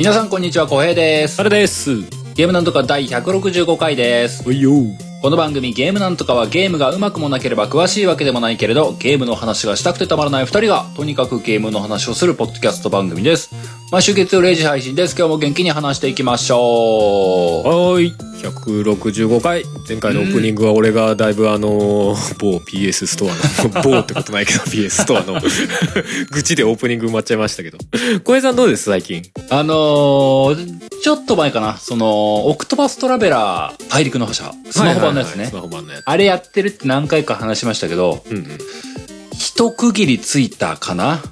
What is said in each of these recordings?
皆さんこんにちは、小平です。あれです。ゲームなんとか第165回です。おいよ。この番組ゲームなんとかはゲームがうまくもなければ詳しいわけでもないけれど、ゲームの話がしたくてたまらない二人が、とにかくゲームの話をするポッドキャスト番組です。毎週月曜0時配信です。今日も元気に話していきましょう。はーい。165回。前回のオープニングは俺がだいぶあのー、某 PS ストアの、某ってことないけど PS ストアの 愚痴でオープニング埋まっちゃいましたけど。小平さんどうです？最近。あのー、ちょっと前かな、その、オクトパストラベラー大陸の覇者、スマホ版のやつねス。マホ版のやつ。あれやってるって何回か話しましたけど、うんうん。一区切りついたかな？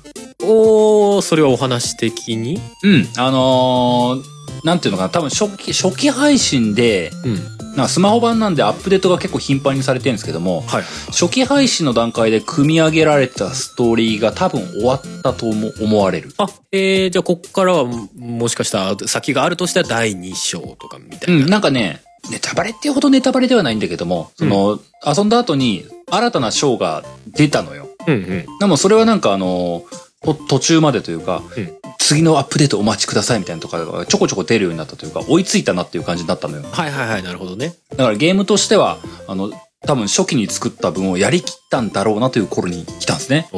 おー、それはお話的に？うん。あのー、なんていうのかな、多分初期、初期配信で、うん。なスマホ版なんでアップデートが結構頻繁にされてるんですけども、はい。初期配信の段階で組み上げられたストーリーが多分終わったと思思われる。あ、えー、じゃあこっからはももしかしたら先があるとしたら第2章とかみたいな。うん、なんかね、ネタバレっていうほどネタバレではないんだけども、その、遊んだ後に新たなショーが出たのよ。うんうん。でもそれはなんかあの、と途中までというか、うん次のアップデートお待ちくださいみたいなとかがちょこちょこ出るようになったというか、追いついたなっていう感じになったのよ。はいはいはい、なるほどね。だからゲームとしては、あの、多分初期に作った分をやりきったんだろうなという頃に来たんですね。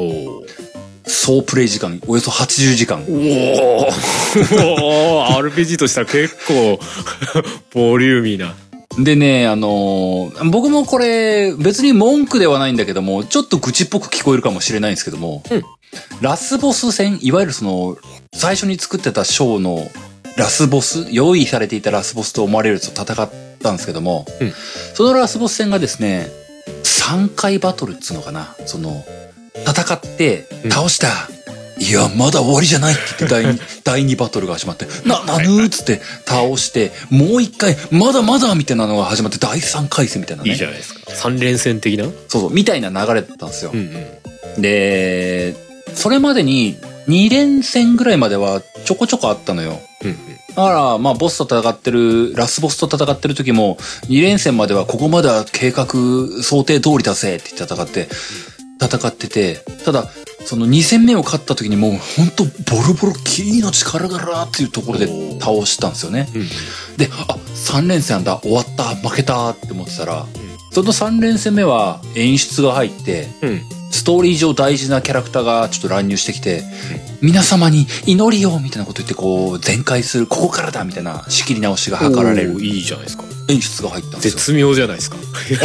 総プレイ時間、およそ80時間。お お RPG としたら結構ボリューミーなでね、あのー僕もこれ、別に文句ではないんだけども、ちょっと愚痴っぽく聞こえるかもしれないんですけども、うん。ラスボス戦、いわゆるその、最初に作ってたショーのラスボス、用意されていたラスボスと思われると戦ったんですけども、うん。そのラスボス戦がですね、3回バトルっつうのかな、その、戦ってう、ん。倒した、いや、まだ終わりじゃないって言って第二 第2バトルが始まって、な、なぬーっつって倒して、もう一回、まだまだみたいなのが始まって、第3回戦みたいなね。いいじゃないですか三連戦的な？うんそうそう、みたいな流れだったんですよ。うんで、それまでに2連戦ぐらいまではちょこちょこあったのよ。うんだから、まあ、ボスと戦ってる、ラスボスと戦ってる時も、2連戦まではここまでは計画想定通りだぜって言って戦って、戦ってて、ただ、その2戦目を勝った時にもうほんとボロボロキーの力がらっていうところで倒したんですよね。うんで、あ、3連戦だ、終わった、負けたって思ってたら、その3連戦目は演出が入って、うん。ストーリー上大事なキャラクターがちょっと乱入してきて、皆様に祈りをみたいなこと言ってこう、全開する、ここからだみたいな仕切り直しが図られるいいじゃないですか。演出が入ったんですよ。絶妙じゃないですか。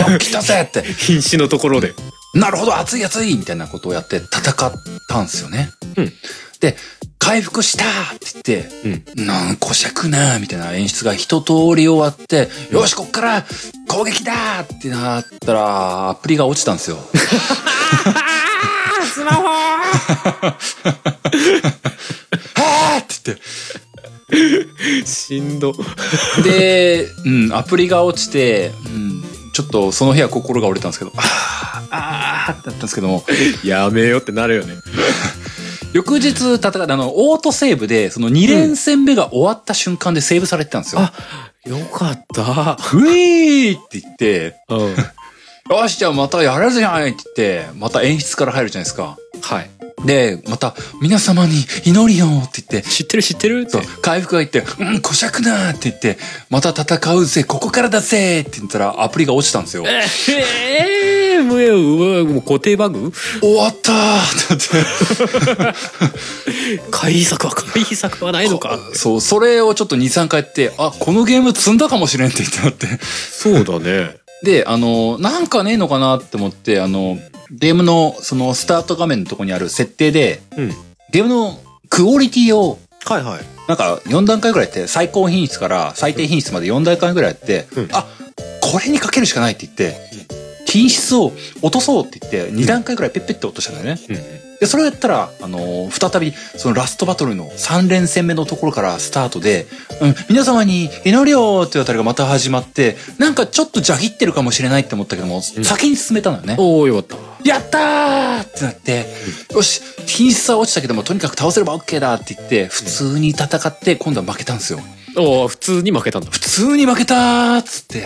あ、来たぜって、瀕死のところでなるほど、熱い熱いみたいなことをやって戦ったんですよね。うん。で、回復したって言って、うん。なんこしゃくなみたいな演出が一通り終わって、よし、こっから攻撃だってなったら、アプリが落ちたんですよ。スマホはーって言って、しんど。で、うん、アプリが落ちて、うん、ちょっとその日は心が折れたんですけど、あー、あーってなったんですけども、やめよってなるよね。翌日戦った、あの、オートセーブで、その2連戦目が終わった瞬間でセーブされてたんですよ。あよかった。ウィーって言って、うんよし、じゃあまたやれるじゃないって言って、また演出から入るじゃないですか。はいで、また、皆様に祈りよって言って、知ってる知ってる？ってそう、回復が言って、うん、こしゃくなって言って、また戦うぜ、ここからだぜって言ったら、アプリが落ちたんですよ。ええー、もうもう固定バグ？終わったーってなって。回避策は回避策はないのかそう、それをちょっと2、3回やって、あ、このゲーム積んだかもしれんって言ってなって。そうだねで、あの、なんかねえのかなって思って、あの、ゲームの、その、スタート画面のとこにある設定で、うん。ゲームのクオリティを、はいはい。なんか4段階ぐらいやって、最高品質から最低品質まで4段階ぐらいやって、うん。あ、これにかけるしかないって言って、品質を落とそうって言って、2段階ぐらいペッペッて落としたんだよね。うんで、それをやったら、あのー再び、そのラストバトルの3連戦目のところからスタートで、うん、皆様に祈りをっていうあたりがまた始まって、なんかちょっとジャギってるかもしれないって思ったけども、先に進めたのよね。おおよかったやったーってなって、よし、品質は落ちたけども、とにかく倒せれば OK だって言って、普通に戦って、今度は負けたんですよ。おお普通に負けたんだ普通に負けたーっつって、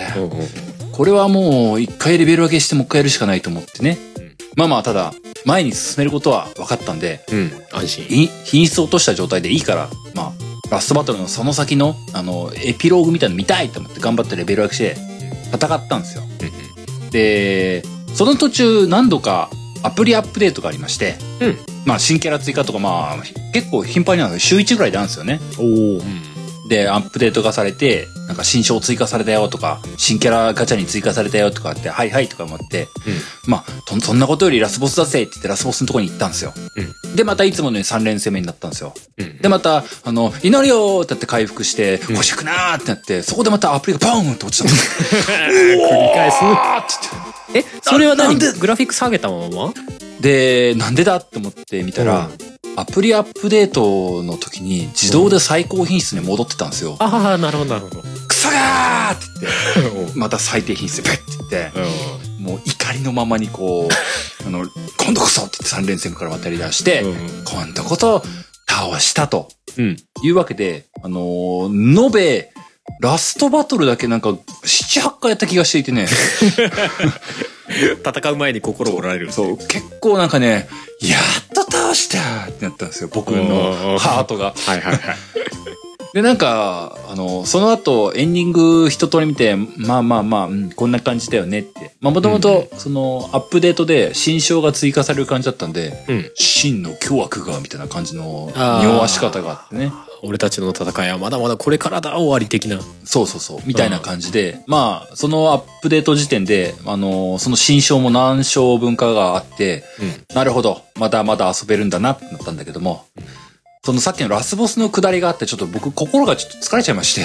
これはもう一回レベル上げしてもう一回やるしかないと思ってね。うんまあまあ、ただ、前に進めることは分かったんで、うん安心い品質を落とした状態でいいから、まあ、ラストバトルのその先の、あの、エピローグみたいなの見たいと思って頑張ってレベル上げして戦ったんですよ。で、その途中何度かアプリアップデートがありまして、うんまあ新キャラ追加とかまあ結構頻繁になる週1ぐらいであるんですよね。おお。で、アップデートがされて、なんか新章追加されたよとか、新キャラガチャに追加されたよとかって、はいはいとか思って、まあ、とそんなことよりラスボスだぜって言ってラスボスのとこに行ったんですよ。で、またいつものように3連攻めになったんですよ。うん。で、また、あの、祈るよーってやって回復して、欲しくなーってなって、そこでまたアプリがポーンって落ちたの。繰り返す。あーって言って。え、それは何？なんで？グラフィック下げたまま？で、なんでだって思って見たら、アプリアップデートの時に自動で最高品質に戻ってたんですよ。ああ、なるほど、なるほど。クソがーって言って、また最低品質でペッて言って、もう怒りのままにこう、あの、今度こそって言って3連戦から渡り出して、今度こそ倒したとうん。いうわけで、あのー延べ、ラストバトルだけなんか、7、8回やった気がしていてね。戦う前に心折られる。そう、結構なんかね、やっと倒したってなったんですよ、僕のハートが。はいはいはい。で、なんか、あの、その後、エンディング一通り見て、まあまあまあ、うん、こんな感じだよねって。まあもともと、その、アップデートで新章が追加される感じだったんで、うん。真の巨悪が、みたいな感じの、匂わし方があってね。俺たちの戦いはまだまだこれからだ終わり的な。そうそうそう、みたいな感じで、まあ、そのアップデート時点で、あの、その新章も何章分かがあって、うん。なるほど、まだまだ遊べるんだなってなったんだけども、そのさっきのラスボスの下りがあって、ちょっと僕心がちょっと疲れちゃいまして、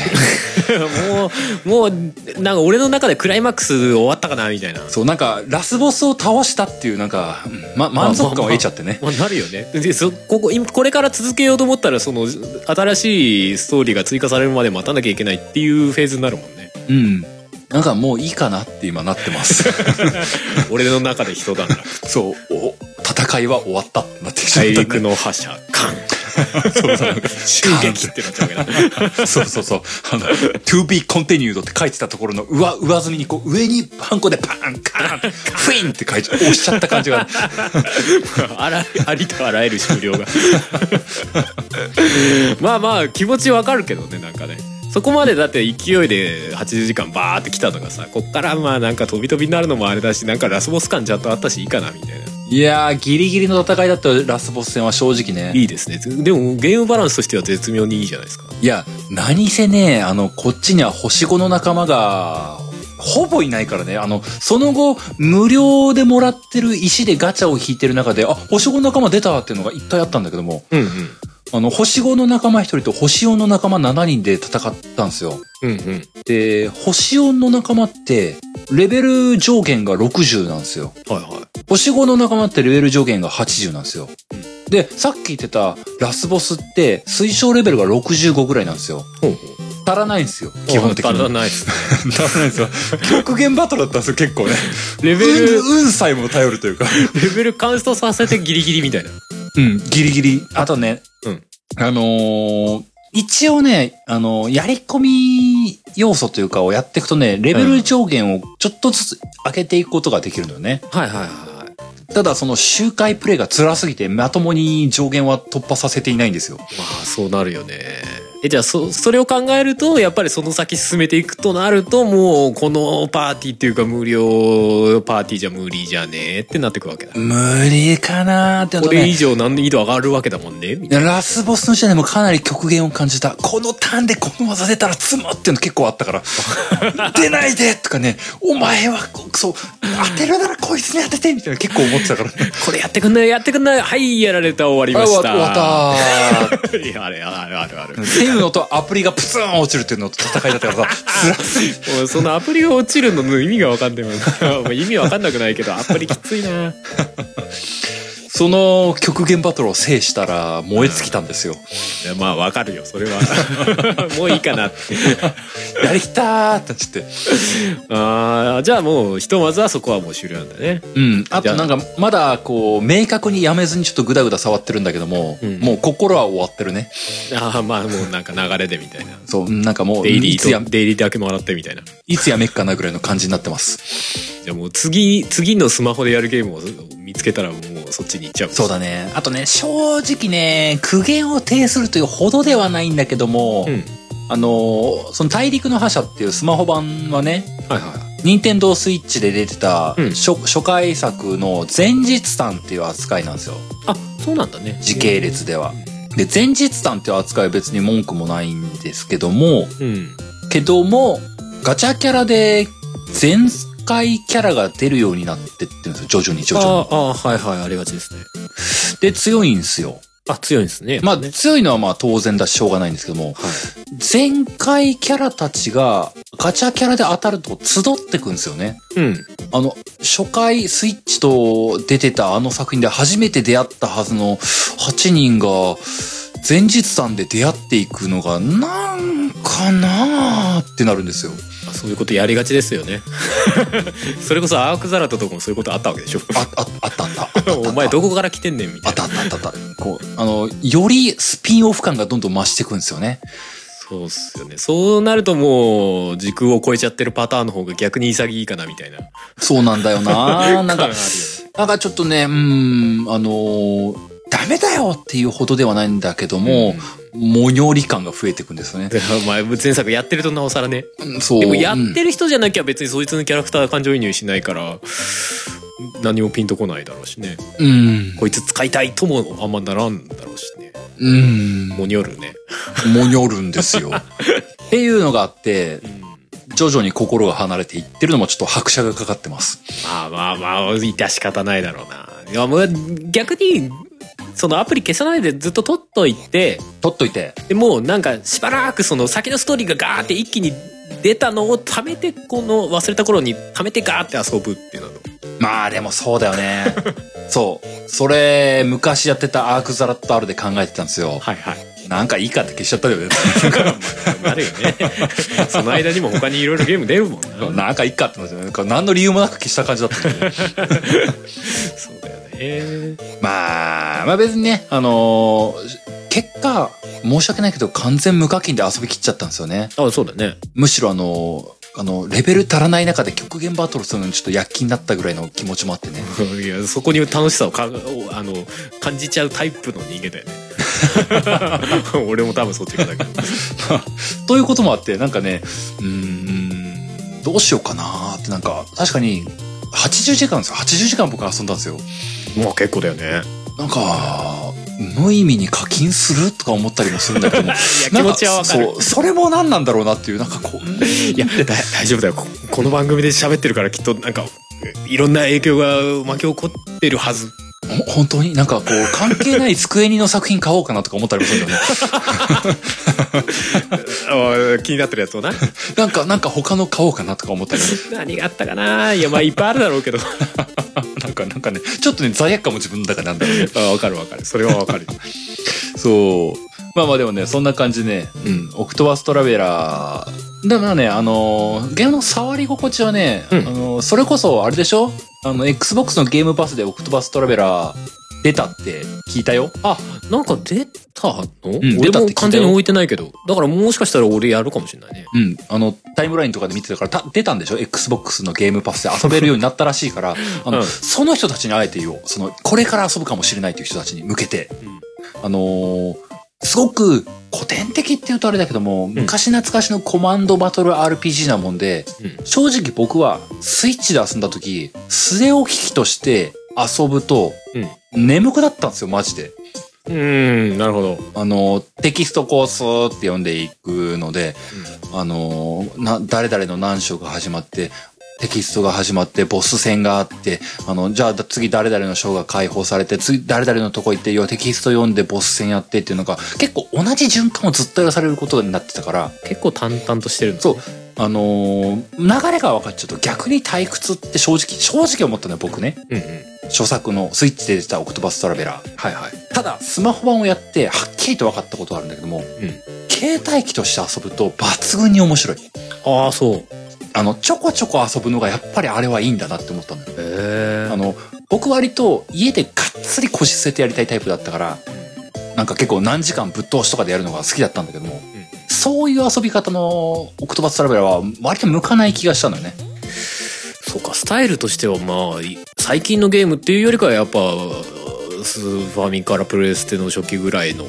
もう、もう、なんか俺の中でクライマックス終わったかなみたいな。そう、なんか、ラスボスを倒したっていう、なんか、うんま、満足感を得ちゃってね。まあ、なるよね。で、そ、ここ、今、これから続けようと思ったら、その、新しいストーリーが追加されるまで待たなきゃいけないっていうフェーズになるもんね。うん。なんかもういいかなって今なってます。俺の中で一段落。そう、お戦いは終わったってなってきちゃった、大陸の覇者、カン。そうそう襲撃ってなっちゃうわけだ。そうそうそう。あの、to be continued って書いてたところの上、上積みにこう、上にハンコでパン、カーン、フィンって書いちゃ、押しちゃった感じが。あら、ありとあらゆる終了が。まあまあ、気持ちわかるけどね、なんかね。そこまでだって勢いで80時間バーって来たとかさ、こっからまあなんか飛び飛びになるのもあれだし、なんかラスボス感ちゃんとあったしいいかな、みたいな。いやー、ギリギリの戦いだったラスボス戦は正直ね。いいですね。でもゲームバランスとしては絶妙にいいじゃないですか。いや、何せね、あの、こっちには星5の仲間が、ほぼいないからね。あの、その後、無料でもらってる石でガチャを引いてる中で、あ、星5の仲間出たっていうのが一回あったんだけども、うんうん。あの、星5の仲間1人と星4の仲間7人で戦ったんですよ。うんうん。で、星4の仲間って、レベル上限が60なんですよ。はいはい。星5の仲間ってレベル上限が80なんですよ。で、さっき言ってたラスボスって推奨レベルが65ぐらいなんですよ。ほうほう。足らないんですよ。基本的に。足らないですね。足らないんですよ。極限バトルだったんですよ、結構ね。レベル、運、運さえも頼るというか。レベルカンストさせてギリギリみたいな。うん、ギリギリ。あとね、うんあのー一応ね、あのーやり込み要素というかをやっていくとね、レベル上限をちょっとずつ上げていくことができるのよね。はいはいはい。ただその周回プレイが辛すぎてまともに上限は突破させていないんですよ。まあそうなるよね。えじゃあそそれを考えるとやっぱりその先進めていくとなるともうこのパーティーっていうか無料パーティーじゃ無理じゃねえってなってくわけだ。無理かなーってこれ以ね。上難易度上がるわけだもんね。ラスボスの時点でもかなり極限を感じた。このターンでこの技出たら積むっていうの結構あったから。出ないでとかね、お前はこそう、当てるならこいつに当ててみたいな結構思ってたからこれやってくんないやってくんないはいやられた終わりました。あ終わった あれあるあるある。るのとアプリがプツン落ちるっていうのと戦いだったからさ、辛すぎてもうそのアプリが落ちるのの意味が分かんないもん意味分かんなくないけどアプリきついなその極限バトルを制したら燃え尽きたんですよ。いやまあ分かるよそれは もういいかなってやりきたーってなっちゃって。ああじゃあもうひとまずはそこはもう終了なんだねうん。あとなんか、まだこう、明確にやめずにちょっとグダグダ触ってるんだけども、うんもう心は終わってるね。ああまあもうなんか流れでみたいなそう、なんかもう、デイリいつやーと、デイリーだけもらってみたいないつやめっかなぐらいの感じになってます。じゃあもう次次のスマホでやるゲームを見つけたらもうそっちにに行っちゃうそうだね。あとね、正直ね、苦言を呈するというほどではないんだけども、うん。あの、その大陸の覇者っていうスマホ版はね、はいはい任天堂スイッチで出てたうん。初,、初回作の前日譚っていう扱いなんですよ。あそうなんだね。時系列では。で、前日譚っていう扱いは別に文句もないんですけども、うん。けども、ガチャキャラで全回キャラが出るようになってってるんですよ。徐々に徐々に。ああはいはいありがちですねで、強いんですよ。あ強いんですねまあ、ね強いのはまあ当然だししょうがないんですけども、はい全回キャラたちがガチャキャラで当たると集ってくんですよね。うんあの、初回スイッチと出てたあの作品で初めて出会ったはずの8人が前日談で出会っていくのがなんかなーってなるんですよ。あそういうことやりがちですよね それこそアークザラトとかもそういうことあったわけでしょあ、あ、あったあった あったあった。お前どこから来てんねんみたいなたあったあったあった。こう、あの、よりスピンオフ感がどんどん増していくんですよね。そうっすよねそうなるともう時空を超えちゃってるパターンの方が逆に潔いかなみたいなそうなんだよななんか なんかちょっとね、うーん、あのーダメだよっていうほどではないんだけども、もにょり感が増えていくんですよね。前前作やってるとなおさらねうんそう。でもやっうんてる人じゃなきゃ別にそいつのキャラクター感情移入しないから何もピンとこないだろうしねうん。こいつ使いたいともあんまならんだろうしねうん。もにょるねもにょるんですよ。っていうのがあって、徐々に心が離れていってるのもちょっと拍車がかかってます。まあまあまあ致し方ないだろうないやもう逆にそのアプリ消さないでずっと取っといて取っといて。でもうなんかしばらくその先のストーリーがガーって一気に出たのを貯めてこの忘れた頃に貯めてガーって遊ぶっていうのまあでもそうだよね。そう。それ、昔やってたアークザラット R で考えてたんですよ。はいはいなんかいいかって消しちゃったよね。なるよねその間にも他にいろいろゲーム出るもんななんかいいかってなってなんか何の理由もなく消した感じだったね。そうだよねまあ、まあ別にね、あのー結果、申し訳ないけど完全無課金で遊びきっちゃったんですよね。あそうだねむしろあのーあの、レベル足らない中で極限バトルするのにちょっと躍起になったぐらいの気持ちもあってね。いやそこに楽しさをかあの感じちゃうタイプの人間だよね 俺も多分そっちかだけど ということもあって、なんかね、うーん、どうしようかなーってなんか、確かに、80時間ですよ。80時間僕遊んだんですよ。もう結構だよねなんか、無意味に課金するとか思ったりもするんだけども。いや気持ちはわかるなんそう、それも何なんだろうなっていう、なんかこう、いやだ大丈夫だよここの番組で喋ってるからきっとなんかいろんな影響が巻き起こってるはずほ本当になんかこう、関係ない机にの作品買おうかなとか思ったりもするんだよね。あ気になってるやつをな。なんか、なんか他の買おうかなとか思ったり。も何があったかな。いやまあいっぱいあるだろうけど。なんか、なんかね、ちょっとね、罪悪感も自分の中でなんだよね。あわかるわかる。それはわかる。そう。まあまあでもね、そんな感じでね、うん、オクトバストラベラー。でもね、あのー、ゲームの触り心地はね、うん。あのーそれこそあれでしょ？あの、Xbox のゲームパスでオクトバストラベラー出たって聞いたよ。あなんか出たの、ん俺出たっも完全に置いてないけどだからもしかしたら俺やるかもしれないねうん。あの、タイムラインとかで見てたから、た出たんでしょ ?Xbox のゲームパスで遊べるようになったらしいから、あの、うんその人たちにあえて言おう。その、これから遊ぶかもしれないという人たちに向けて、あのーすごく古典的って言うとあれだけども、昔懐かしのコマンドバトル RPG なもんで、うん。正直僕はスイッチで遊んだ時、据え置き機として遊ぶと、眠くなったんですよ、マジで。うんうんなるほど。あの、テキストコースって読んでいくので、あの、な、誰々の何章が始まって、テキストが始まって、ボス戦があって、あの、じゃあ次誰々の章が解放されて、次誰々のとこ行って、要はテキスト読んでボス戦やってっていうのが、結構同じ循環をずっとやらされることになってたから、結構淡々としてるんだそう、あのー流れが分かっちゃうと逆に退屈って正直、正直思ったのよ、僕ね。うんうん。初作のスイッチで出たオクトバストラベラー。はいはい。ただ、スマホ版をやって、はっきりと分かったことがあるんだけども、うん。携帯機として遊ぶと抜群に面白い。ああそうあの、ちょこちょこ遊ぶのがやっぱりあれはいいんだなって思ったのよ。へあの、僕割と家でがっつり腰据えてやりたいタイプだったから、なんか結構何時間ぶっ通しとかでやるのが好きだったんだけども、そういう遊び方のオクトバストラベラーは割と向かない気がしたのよね。そうかスタイルとしてはまあい最近のゲームっていうよりかはやっぱスファミからプレステの初期ぐらいの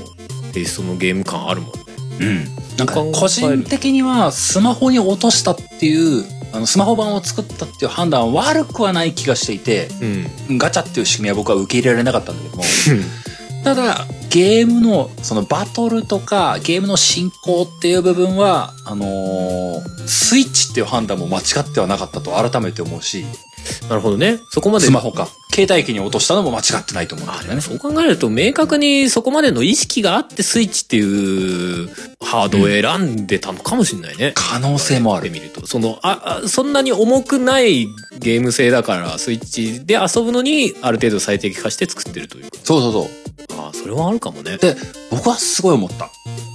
テイストのゲーム感あるもんねうん。なんか個人的にはスマホに落としたっていう、あのスマホ版を作ったっていう判断は悪くはない気がしていて、うん。ガチャっていう仕組みは僕は受け入れられなかったんだけども、ただ、ゲームの、そのバトルとか、ゲームの進行っていう部分は、あのースイッチっていう判断も間違ってはなかったと改めて思うし、なるほどねそこまでスマホか。携帯機に落としたのも間違ってないと思うんだあよね。そう考えると明確にそこまでの意識があってスイッチっていうハードを選んでたのかもしれないね。可能性もあるで見るとそのああそんなに重くないゲーム性だからスイッチで遊ぶのにある程度最適化して作ってるというかそうそうそう。あそれはあるかもね。で、僕はすごい思った。うんうん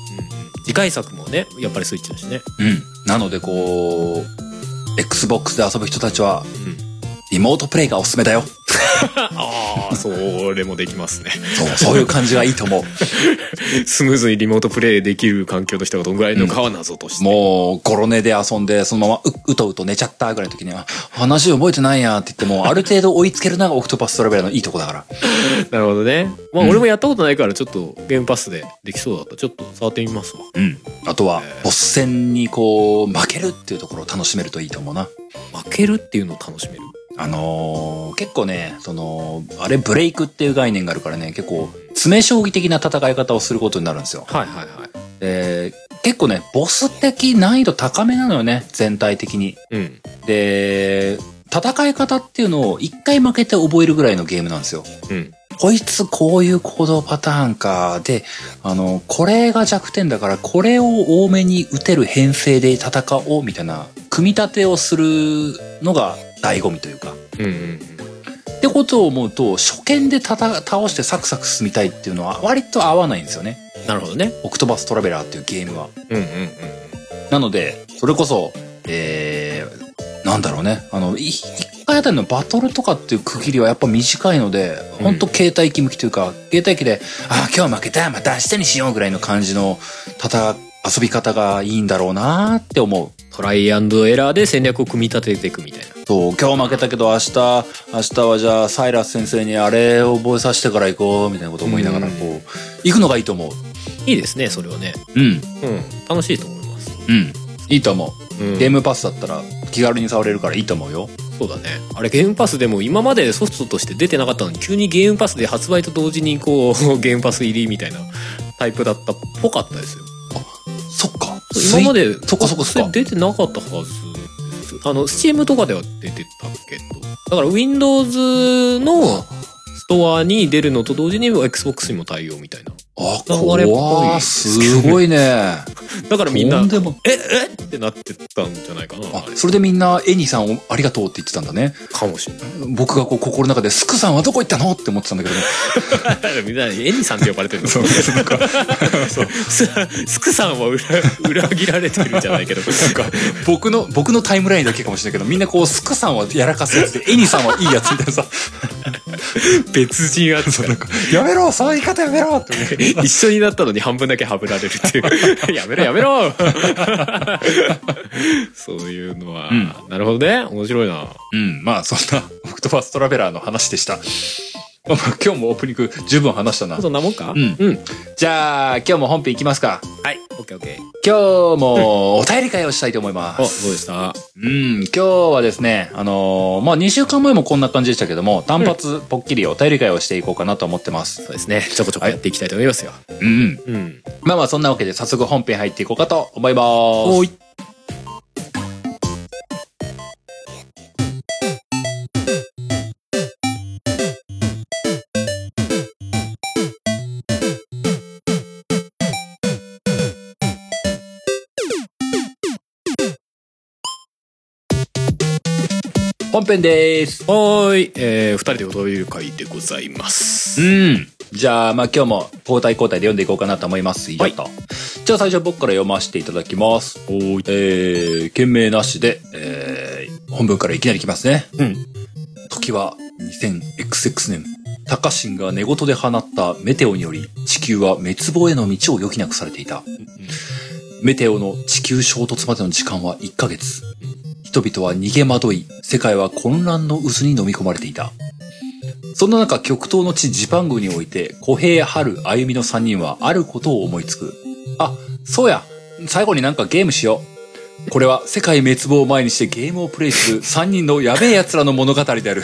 次回作もねやっぱりスイッチだしね。うん。なのでこう、Xbox で遊ぶ人たちは、うんリモートプレイがおすすめだよ。ああそれもできますね。そう、そういう感じがいいと思う。スムーズにリモートプレイできる環境の人がどんぐらいのかは謎として。もう、ゴロ寝で遊んで、そのままう、うとうと寝ちゃったぐらいの時には、話覚えてないやって言っても、ある程度追いつけるのがオクトパストラベラーのいいとこだから。なるほどね。まあうん俺もやったことないからちょっとゲームパスでできそうだった。ちょっと触ってみますわ。うん。あとはボス戦にこう、負けるっていうところを楽しめるといいと思うな。負けるっていうのを楽しめる？あのー結構ね、その、あれブレイクっていう概念があるからね、結構、詰将棋的な戦い方をすることになるんですよ。はいはいはい。で、結構ね、ボス的難易度高めなのよね、全体的に。うん。で、戦い方っていうのを一回負けて覚えるぐらいのゲームなんですよ。うん。こいつこういう行動パターンか。で、あの、これが弱点だから、これを多めに打てる編成で戦おうみたいな、組み立てをするのが醍醐味というか。うんうんってことを思うと、初見でたた倒してサクサク進みたいっていうのは割と合わないんですよね。うん。なるほどね。オクトバストラベラーっていうゲームは。うんうんうん。なので、それこそ、えー、なんだろうね。あの、い一回あたりのバトルとかっていう区切りはやっぱ短いので、うんほんと携帯機向きというか、携帯機で、ああ、今日負けた、また明日にしようぐらいの感じの、たた、遊び方がいいんだろうなーって思う。トライアンドエラーで戦略を組み立てていくみたいな。そう、今日負けたけど明日、明日はじゃあサイラス先生にあれを覚えさせてから行こう、みたいなことを思いながら、うんこう、行くのがいいと思う。いいですね、それはね。うん、うん。楽しいと思います。うん。いいと思う。うんゲームパスだったら気軽に触れるからいいと思うよ。そうだね。あれゲームパスでも今までソフトとして出てなかったのに急にゲームパスで発売と同時にこう ゲームパス入りみたいなタイプだったっぽかったですよ。そっか。今までそっかそっかそっか出てなかったはずです。あの、Steam とかでは出てたけど。だから Windows のストアに出るのと同時に Xbox にも対応みたいな。あ、流れっぽい怖ーすごいね。だからみんなとん、でも。え、えってなってたんじゃないかな。あそれでみんなエニさんをありがとうって言ってたんだね。かもしれない。僕がこう心の中でスクさんはどこ行ったのって思ってたん だけど、みんなにエニさんって呼ばれてるの。そうススクさんは裏裏切られてるじゃないけど。なんか僕の、僕のタイムラインだけかもしれないけど、みんなこうスクさんはやらかすやつで、エニさんはいいやつみたいなさ、別人扱いなんか、やめろそういう言い方やめろって思って。一緒になったのに半分だけはぶられるっていう。やめろやめろ そういうのは、うんなるほどね。面白いな。うん、まあそんな、オクトパストラベラーの話でした。ま あ今日もオープニング十分話したな。そんなもんか？うんうん。じゃあ、今日も本編いきますか。はい。オッケーオッケー。今日もお便り会をしたいと思いまお、す。どうでしたうん、今日はですね、あのーまあ、2週間前もこんな感じでしたけども、単発ぽっきりお便り会をしていこうかなと思ってます。そうですね。ちょこちょこやっていきたいと思いますよ。うんうん。うん。まあまあ、そんなわけで早速本編入っていこうかと思います。おい。本編です。はーい。えー、二人で踊れる会でございます。うん。じゃあ、まあ今日も交代交代で読んでいこうかなと思います。はいじゃあ最初僕から読ませていただきます。おーい。えー、件名なしで、えー、本文からいきなりいきますね。うん。時は 2000XX 年。タカシンが寝言で放ったメテオにより地球は滅亡への道を余儀なくされていた。メテオの地球衝突までの時間は1ヶ月。人々は逃げ惑い、世界は混乱の渦に飲み込まれていた。そんな中、極東の地ジパングにおいて、小平、春、歩みの3人はあることを思いつく。あ、そうや最後になんかゲームしよう。これは世界滅亡を前にしてゲームをプレイする3人のやべえ奴らの物語である。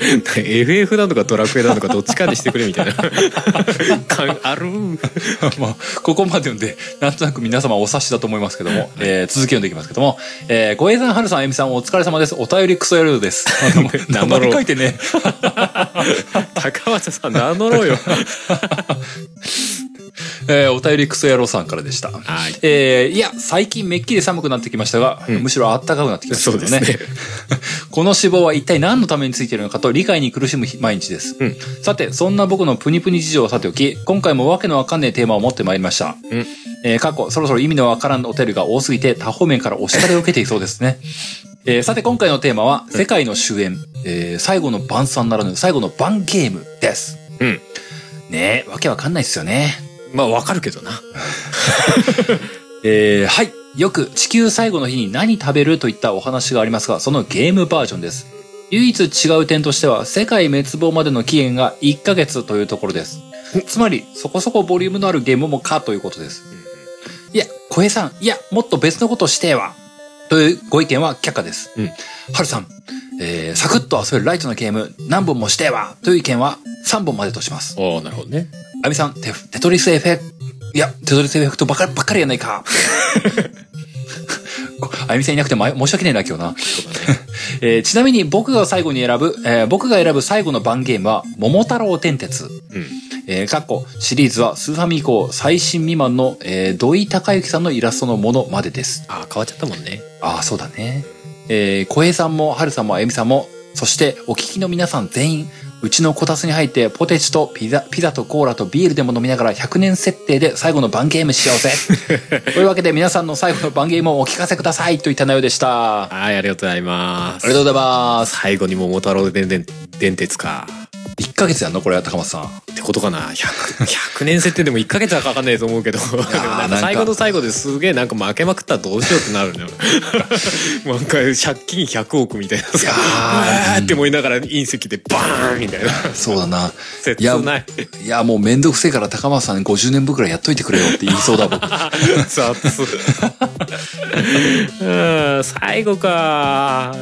FF なのかドラクエなのかどっちかにしてくれみたいな。感 あるまあ、ここまで読んで、なんとなく皆様お察しだと思いますけども、えー続き読んでいきますけども、えー、小平さん、春さん、えみさん、お疲れ様です。お便りクソやるです。名前書いてね。高松さん名乗ろうよえーお便りクソ野郎さんからでした。はいえーいや、最近めっきり寒くなってきましたが、うんむしろ暖かくなってきましたね。そうですね この脂肪は一体何のためについているのかと理解に苦しむ日毎日です。うんさて、そんな僕のプニプニ事情をさておき、今回もわけのわかんねえテーマを持ってまいりました。うんえー過去、そろそろ意味のわからんお便りが多すぎて多方面からお叱りを受けていそうですね。えーさて今回のテーマは、世界の終焉、えー最後の晩餐ならぬ最後の晩ゲームです。うんねえ、わけわかんないですよね。まあわかるけどな えーはい。よく地球最後の日に何食べるといったお話がありますが、そのゲームバージョンです。唯一違う点としては、世界滅亡までの期限が1ヶ月というところです。つまり、そこそこボリュームのあるゲームもかということです。いや、小平さん、いや、もっと別のことしてえわ。というご意見は却下です。うんはるさん、えー、サクッと遊べるライトなゲーム何本もしてえわ。という意見は3本までとします。ああなるほどねあみさん、テテトリスエフェクト、いや、テトリスエフェクトばっかり、ばっかりやないか。こあみさんいなくてま申し訳ねえな、今日な。えーちなみに僕が最後に選ぶ、えー僕が選ぶ最後の番ゲームは、桃太郎電鉄。うんえー、かっこ、シリーズはスーファミ以降最新未満の、えー土井隆之さんのイラストのものまでです。ああ変わっちゃったもんねああ、そうだね。えー、小平さんも、春さんも、あゆみさんも、そしてお聞きの皆さん全員、うちのこたつに入ってポテチとピザ、ピザとコーラとビールでも飲みながら100年設定で最後の番ゲームしようぜ。というわけで皆さんの最後の番ゲームをお聞かせくださいといった内容でした。あはいありがとうございますりがとうございます。最後に桃太郎電電電鉄か1ヶ月やんの？これは高松さん。ってことかな。100, 100年設定でも1ヶ月はかかんないと思うけど。最後の最後ですげえなんか負けまくったらどうしようってなるのよ。なんか借金100億みたいなさ。あーって思いながら隕石でバーンみたいな。そうだな。切いやない。いや、もうめんどくせえから高松さんに50年分くらいやっといてくれよって言いそうだ僕。雑。うん最後か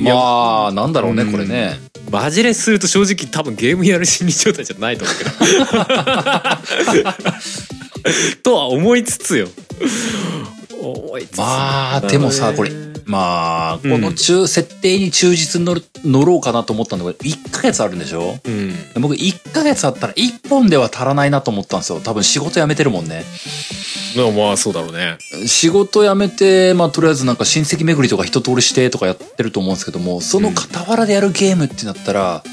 まあ、なんだろうね、うん。これね。マジレスすると正直多分ゲームやる心理状態じゃないと思うけど。とは思いつつよ思いつつ。まあ、でもさ、これ、まあ、この中、設定に忠実に乗る乗ろうかなと思ったんだけど、1ヶ月あるんでしょ？うん。僕、1ヶ月あったら1本では足らないなと思ったんですよ。多分仕事辞めてるもんね。まあまあそうだろうね。仕事辞めて、まあ、とりあえずなんか親戚巡りとか一通りしてとかやってると思うんですけども、その傍らでやるゲームってなったら、でもね、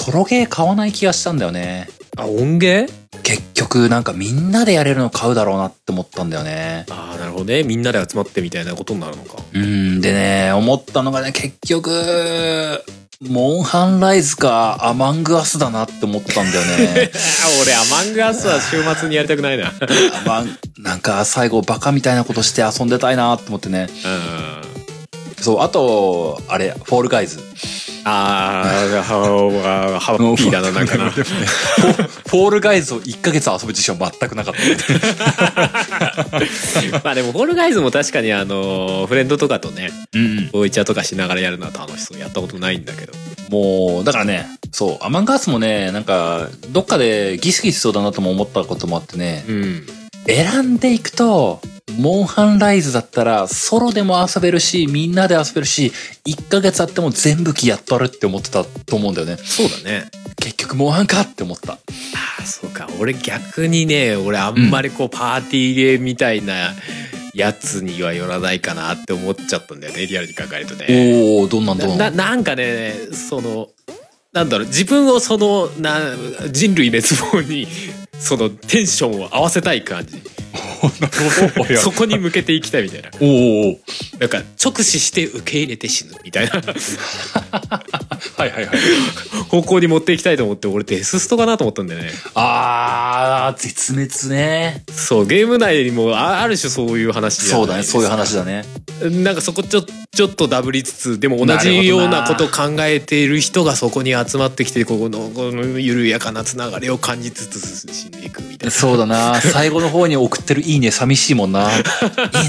ソロゲー買わない気がしたんだよね。あ音源結局、なんかみんなでやれるの買うだろうなって思ったんだよね。ああなるほどねみんなで集まってみたいなことになるのかうん、でね、思ったのがね、結局、モンハンライズかアマングアスだなって思ったんだよね。俺アマングアスは週末にやりたくないなアマン、なんか最後バカみたいなことして遊んでたいなって思ってね。うんそう、あと、あれ、フォールガイズ。あーハハッピーだななんかな。フォフォールガイズを1ヶ月遊ぶ自信は全くなかった。まあでもホールガイズも確かにあのフレンドとかとねうん。ボイチャとかしながらやるのは楽しそうやったことないんだけど。もう、だからね、そう、アマンガースもね、なんか、どっかでギスギスしそうだなとも思ったこともあってね、うん選んでいくと、モンハンライズだったら、ソロでも遊べるし、みんなで遊べるし、1ヶ月あっても全部機やっとるって思ってたと思うんだよね。そうだね結局モンハンかって思った。ああそうか俺逆にね俺あんまりこうパーティーゲームみたいなやつには寄らないかなって思っちゃったんだよねリアルに考えるとねおー、どんなんどんななん。なんかねそのなんだろう自分をそのな人類滅亡にそのテンションを合わせたい感じ。そこに向けていきたいみたいな。おおおなんか、直視して受け入れて死ぬみたいなはいはいはい。方向に持っていきたいと思って、俺デスストかなと思ったんだよね。あー、絶滅ね。そう、ゲーム内にもあある種そういう話じゃないそうだね、そういう話だね。なんかそこちょちょっとダブりつつでも同じようなことを考えている人がそこに集まってきてここのこの緩やかなつながりを感じつつ死んでいくみたいなそうだな。最後の方に送ってるいいね、寂しいもんな。いいねって言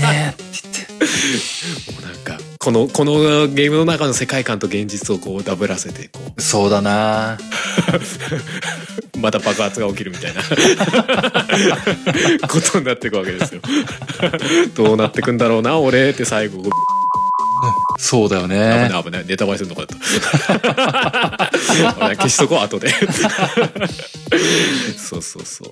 って。もうなんかこのこのゲームの中の世界観と現実をこうダブらせてこそうだな。う また爆発が起きるみたいな ことになっていくわけですよ。どうなってくんだろうな俺って最後そうだよ危ね。ない危ないネタバレするのかだった危ない消しとこう後で そうそうそう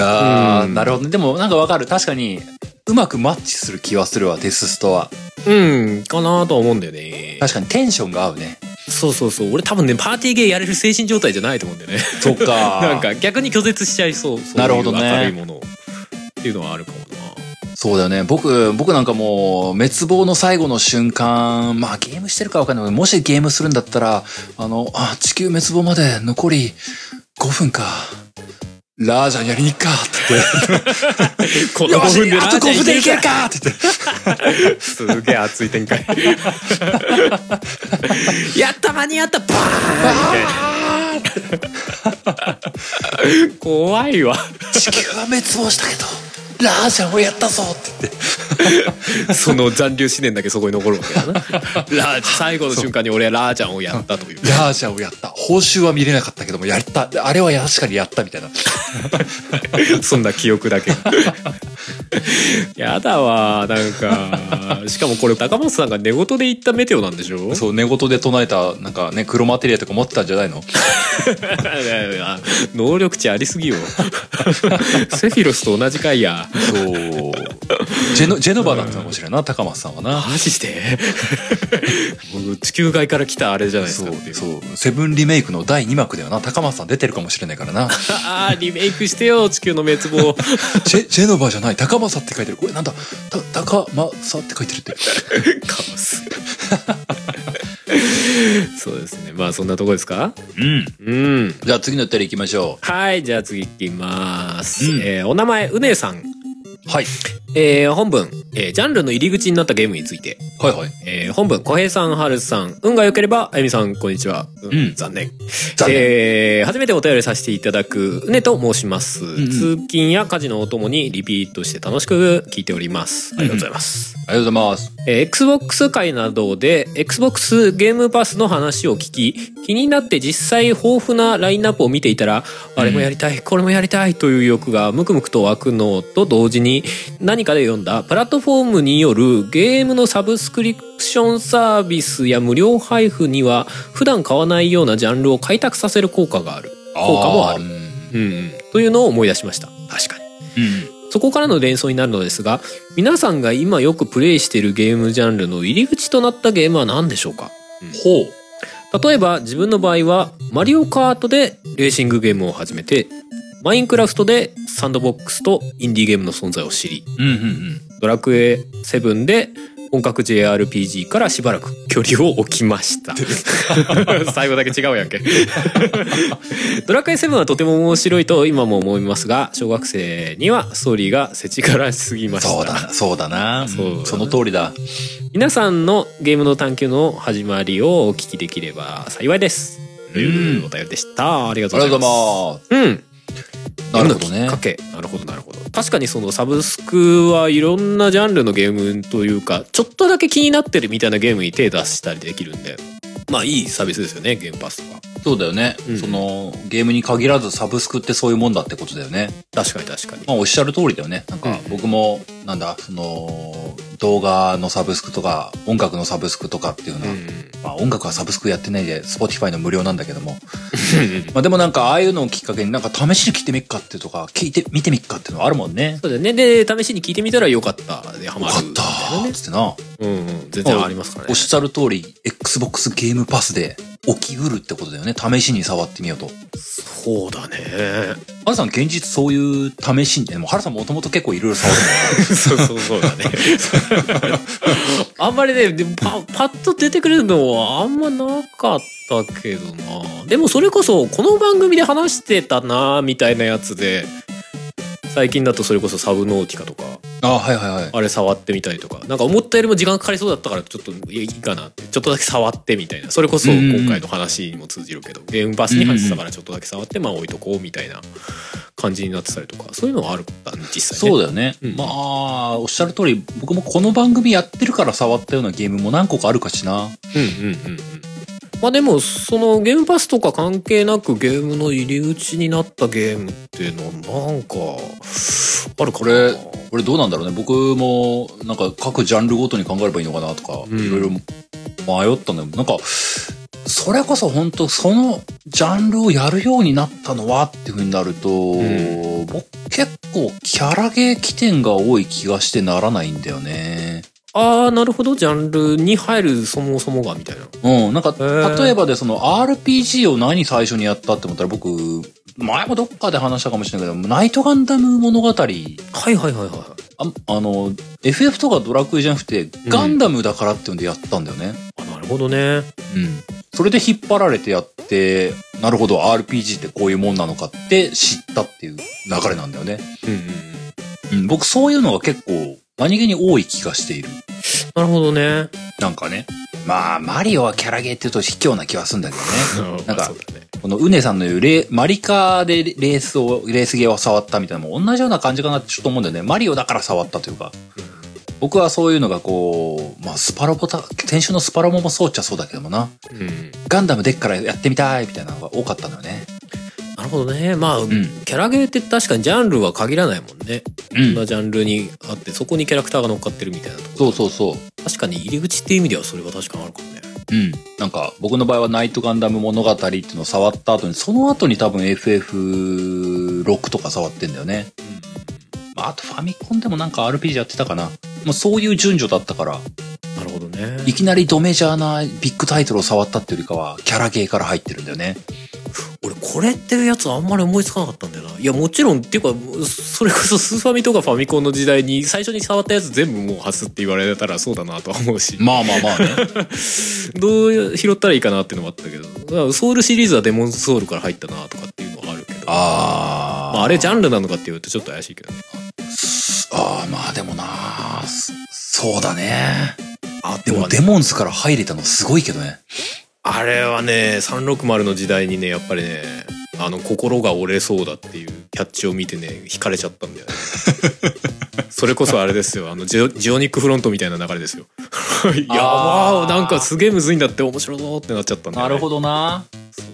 あー、うんなるほどね。でもなんかわかる。確かに、うまくマッチする気はするわ、デスストは。うんかなとは思うんだよね確かにテンションが合うね。そうそうそう俺多分ねパーティーゲーやれる精神状態じゃないと思うんだよねそっか。なんか逆に拒絶しちゃいそうそういうなるほどね明るいものをっていうのはあるかもなそうだよね。僕、僕なんかもう、滅亡の最後の瞬間、まあゲームしてるかわかんないけど、もしゲームするんだったら、あの、あ、地球滅亡まで残り5分か。ラージャンやりに行くかってこ言って。の5分であと5分でいけるかかって言って。すげえ熱い展開 やった間に合ったバーンみたいな怖いわ地球は滅亡したけど、ラージャンをやったぞって言って。その残留思念だけそこに残るわけだなラー最後の瞬間に俺はラージャンをやったというラージャンをやった。報酬は見れなかったけども、やった。あれは確かにやったみたいな。そんな記憶だけ やだわなんかしかもこれ高松さんが寝言で言ったメテオなんでしょ？そう、寝言で唱えた、なんかね、黒マテリアとか持ってたんじゃないの？能力値ありすぎよセフィロスと同じ回やそう。ジェノ、ジェノバだったかもしれんな、高松さんはな。マジで？僕地球外から来たあれじゃないですそうかっていう。そうセブンリメイクの第2幕だよな。高松さん出てるかもしれないからな。あーリメイクしてよ地球の滅亡。ジェジェノバじゃない。高政って書いてる。これなんだ？た高政って書いてるって。カオス。そうですね。まあそんなとこですか？うん。うん。じゃあ次のお便り行きましょはいじゃあ次いきます、うん。えーお名前うねさん。うはい。えー本文、えージャンルの入り口になったゲームについて。はいはいえー本文、小平さん、春さん、運が良ければ、あゆみさん、こんにちは。うんうん残念。残念えー初めてお便りさせていただく、うねと申します。ん通勤や家事のお供にリピートして楽しく聞いております。ありがとうございます。ありがとうございますえー Xbox 界などで Xbox ゲームパスの話を聞き気になって実際豊富なラインナップを見ていたら、あれもやりたいこれもやりたいという欲がムクムクと湧くのと同時に何かで読んだ？プラットフォームによるゲームのサブスクリプションサービスや無料配布には普段買わないようなジャンルを開拓させる効果がある。効果もある。ーうん。うんうん、というのを思い出しました。確かに。うん。そこからの連想になるのですが皆さんが今よくプレイしているゲームジャンルの入り口となったゲームは何でしょうか？ほう。例えば自分の場合はマリオカートでレーシングゲームを始めてマインクラフトでサンドボックスとインディーゲームの存在を知りうんうんうん。ドラクエ7で本格 JRPG からしばらく距離を置きました。最後だけ違うやんけ。ドラクエ7はとても面白いと今も思いますが小学生にはストーリーが世知辛すぎました。そうだなそうだな。そううんその通りだ。皆さんのゲームの探求の始まりをお聞きできれば幸いです。というお便りでした。ありがとうありがございます。とうございます。うん。なるほどねかけ。なるほど、なるほど。確かにそのサブスクはいろんなジャンルのゲームというか、ちょっとだけ気になってるみたいなゲームに手出したりできるんで、まあいいサービスですよね、ゲームパスとか。そうだよね、うんそのゲームに限らずサブスクってそういうもんだってことだよね確かに確かに。まあおっしゃる通りだよねなんかうん僕もなんだその動画のサブスクとか音楽のサブスクとかっていうのは、うん。まあ音楽はサブスクやってないで Spotify の無料なんだけども まあでもなんかああいうのをきっかけになんか試しに聞いてみっかってとか聞いて見てみっかっていうのはあるもんねそうだよね。で、試しに聞いてみたらよかったでハマるみよかった。つってなうんうん。全然ありますからねおっ。しゃる通り XBOX ゲームパスで起きうるってことだよね。試しに触ってみようと。そうだね。原さん現実そういう試しに、でも原さんもともと結構いろいろ触る そうそうそうだね。あんまりね、でもパパッと出てくれるのはあんまなかったけどな。でもそれこそこの番組で話してたなみたいなやつで、最近だとそれこそサブノーティカとか、あはいはいはい。あれ触ってみたりとか、なんか思ったよりも時間かかりそうだったからちょっといいかなって、ちょっとだけ触ってみたいな。それこそ今回の話にも通じるけど、ゲームパスに入ってたからちょっとだけ触って、まあ置いとこうみたいな感じになってたりとか、そういうのはあるんだね、実際ね。そうだよね。うんまあ、おっしゃる通り、僕もこの番組やってるから触ったようなゲームも何個かあるかしな。うんうんうんうん。まあでもそのゲームパスとか関係なくゲームの入り口になったゲームっていうのはなんかあるかなこれこれどうなんだろうね。僕も、なんか各ジャンルごとに考えればいいのかなとか、うんいろいろ迷ったんだよ。なんか、それこそ本当そのジャンルをやるようになったのはっていう風になると、ん僕結構キャラゲー起点が多い気がしてならないんだよね。ああなるほど。ジャンルに入るそもそもがみたいな。うん、なんか、ー。例えばでその RPG を何最初にやったって思ったら僕、前もどっかで話したかもしれないけど、ナイトガンダム物語、あはいはいはいはい。あの、FF とかドラクエじゃなくて、ガンダムだからっていうんでやったんだよね。あなるほどね。うん。それで引っ張られてやって、なるほど、RPG ってこういうもんなのかって知ったっていう流れなんだよね。うんうん。うん、僕そういうのが結構何気に多い気がしている。なるほどねなんかね。まあ、マリオはキャラゲーって言うと卑怯な気はするんだけどね。なんかこのうねさんの言うレマリカでレースを、レースゲーを触ったみたいなのも同じような感じかなってちょっと思うんだよね。マリオだから触ったというか。僕はそういうのがこう、まあスパロボた、先週のスパロボもそうっちゃそうだけどもな。うんガンダムでっからやってみたいみたいなのが多かったんだよね。なるほどねまあ、んキャラゲーって確かにジャンルは限らないもんね、ういろんなジャンルにあってそこにキャラクターが乗っかってるみたいなとこそうそうそう。確かに入り口っていう意味ではそれは確かにあるかもねうん。なんか、僕の場合はナイトガンダム物語っていうのを触った後に、その後に多分 FF6 とか触ってんだよね。まあ、あとファミコンでもなんか RPG やってたかな。もうそういう順序だったから、なるほどねいきなりドメジャーなビッグタイトルを触ったっていうよりかは、キャラゲーから入ってるんだよね。俺これっていうやつあんまり思いつかなかったんだよないやもちろんっていうかそれこそスーファミとかファミコンの時代に最初に触ったやつ全部もう初って言われたらそうだなとは思うしまあまあまあね。どう拾ったらいいかなっていうのもあったけどソウルシリーズはデモンズソウルから入ったなとかっていうのはあるけどあー。まあ、あれジャンルなのかっていうとちょっと怪しいけどねあー、まあでもなそそうだね。あでもデモンズから入れたのすごいけどね。あれはね360の時代にねやっぱりねあの心が折れそうだっていうキャッチを見てね惹かれちゃったんだよね。それこそあれですよ。あのジオジオニックフロントみたいな流れですよ。いやあー。なんかすげえむずいんだって面白そうってなっちゃったんだよ、ね、なるほどな。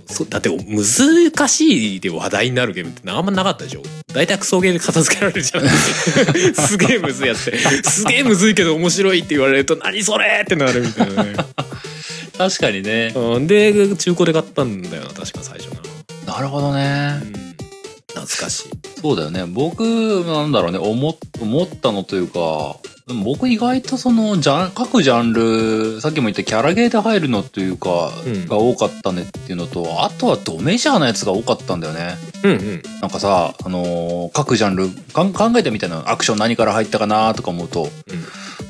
そうだって難しいで話題になるゲームってあんまなかったでしょ？大体クソゲーで片付けられるじゃん。すげえむずいやつってすげえむずいけど面白いって言われると何それってなるみたいなね。確かにね。うんで中古で買ったんだよな確か最初な、なるほどね。うん、懐かしいそうだよね。僕、なんだろうね、思思ったのというか、でも僕意外とその、ジャン、各ジャンル、さっきも言ったキャラゲーで入るのというか、うん。が多かったねっていうのと、あとはドメジャーなやつが多かったんだよね。うんうん。なんかさ、あのー各ジャンル考えてみたいなアクション何から入ったかなとか思うと、うん。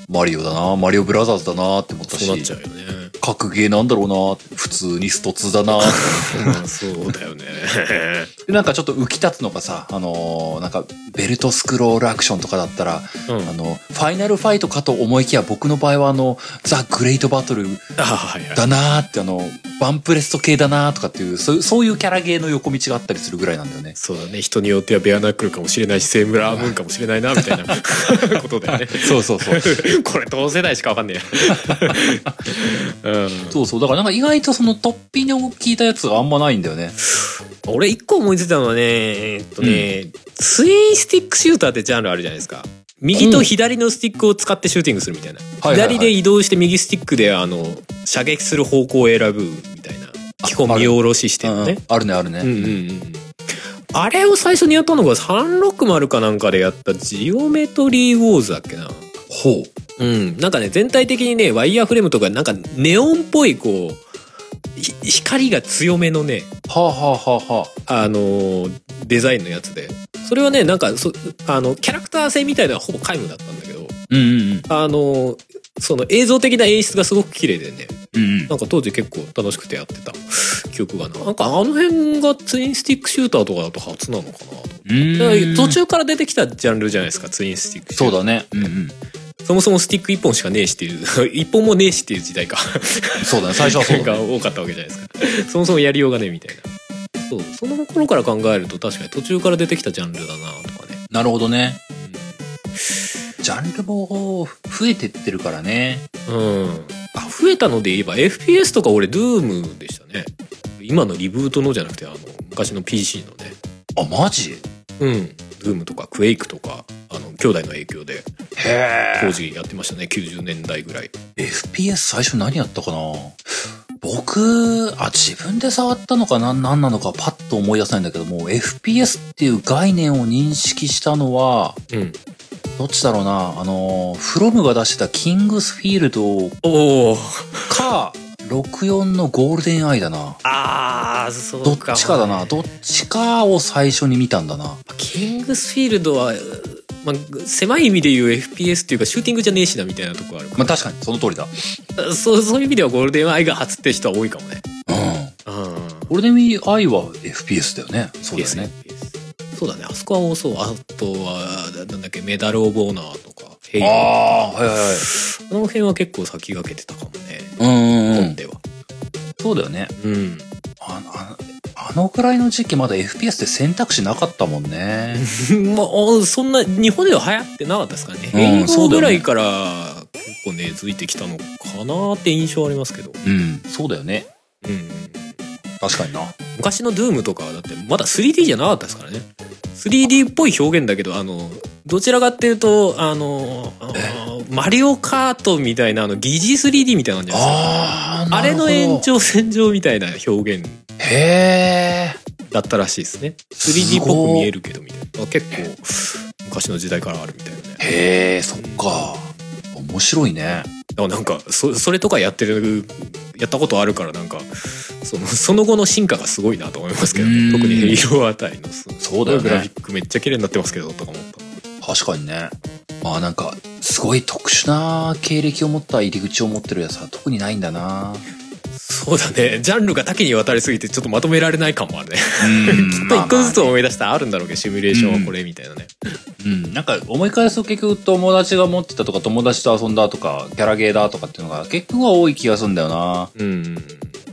マリオだな、マリオブラザーズだなって思ったし、そうなっちゃうよね。格ゲーなんだろうな、普通にスト2だな そうだよね。でなんかちょっと浮き立つのがさ、あのーなんか、ベルトスクロールアクションとかだったら、うん。あの、ファイナルファイトかと思いきや、僕の場合はあの、ザ・グレイトバトルだなーって、あの、バンプレスト系だなーとかっていう、そういうそういうキャラゲーの横道があったりするぐらいなんだよね。そうだね人によってはベアナックルかもしれないしセームラームーンかもしれないなみたいな ことだよねそうそうそう。これ同世代しかわかんねえや、うん、そうそう。だからなんか意外とその突飛に聞いたやつがあんまないんだよね。俺一個思いついたのはねえーっとね、ツインスティックシューターってジャンルあるじゃないですか右と左のスティックを使ってシューティングするみたいな、はいはいはい。左で移動して右スティックであの射撃する方向を選ぶみたいな基本見下ろししてるのね。うんあるね、あるね。うんうんうん。あれを最初にやったのが360かなんかでやったジオメトリーウォーズだっけな。ほう。うん、なんかね全体的にねワイヤーフレームとかなんかネオンっぽいこうひ光が強めのね、はあはあはあはあ。あのーデザインのやつで。それはね、なんか、そ、あの、キャラクター性みたいなのはほぼ皆無だったんだけど、うんうんうん。あのーその映像的な演出がすごく綺麗でね、うんうん。なんか当時結構楽しくてやってた記憶がな。なんかあの辺がツインスティックシューターとかだと初なのかなと。途中から出てきたジャンルじゃないですか、ツインスティックシューター。そうだね。うんうん。そもそもスティック一本しかねえしっていう、一本もねえしっていう時代か。そうだね。最初はそうだがね。多かったわけじゃないですか。そもそもやりようがねえみたいな。そう、その頃から考えると確かに途中から出てきたジャンルだなとかね。なるほどね。ジャンルも増えてってるからね。うん。あ、増えたので言えば FPS とか俺 Doom でしたね。今のリブートのじゃなくて、あの、昔の PC のね。あ、マジ？うん。Doom とか Quake とか、あの、兄弟の影響でへ当時やってましたね。90年代ぐらい。FPS 最初何やったかな？僕、あ、自分で触ったのかな？何なのかパッと思い出せないんだけども、FPS っていう概念を認識したのは、うん。どっちだろうな？あの、フロムが出してたキングスフィールド。か、64のゴールデンアイだな。あー、そうどっちかだな。どっちかを最初に見たんだな。キングスフィールドは、まあ、狭い意味で言う FPS っていうかシューティングじゃねえしなみたいなとこあるかまあ確かに、その通りだ。らそうそういう意味ではゴールデンアイが初って人は多いかもねうん。うんゴールデンアイは FPS だよね。そうだよね。FPS そうだねあそこは多そうあとはなんだっけメダル・オブ・オナーとかヘイあああ、はいはいはい。の辺は結構先駆けてたかもねうんうんうん。本ではそうだよね。うんあの、あのあのくらいの時期まだ FPS って選択肢なかったもんね。まあそんな日本では流行ってなかったですかね、うんヘイゴそうだよねぐらいから結構根付いてきたのかなって印象ありますけどうん、そうだよね。うんうん確かにな。昔の Doom とかはだってまだ 3D じゃなかったですからね 3D っぽい表現だけどあのどちらかっていうとあのあマリオカートみたいなあの疑似 3D みたいなんじゃないですかあれの延長線上みたいな表現へえ。だったらしいですね 3D っぽく見えるけどみたいな結構昔の時代からあるみたいなねへえ、そっか。面白いね。だからなんかそそれとかやってるやったことあるからなんかそのその後の進化がすごいなと思いますけどうんね特にヘイローあたりのすそうだよねグラフィックめっちゃ綺麗になってますけどとか思った確かにね。まあなんか、すごい特殊な経歴を持った入り口を持ってるやつは特にないんだな。そうだね。ジャンルが多岐にわたりすぎてちょっとまとめられない感もあるね。うん。きっと一個ずつ思い出したらあるんだろうけどシミュレーションはこれみたいなね。うん、なんか思い返すと結局友達が持ってたとか友達と遊んだとかキャラゲーだとかっていうのが結局は多い気がするんだよな。うん。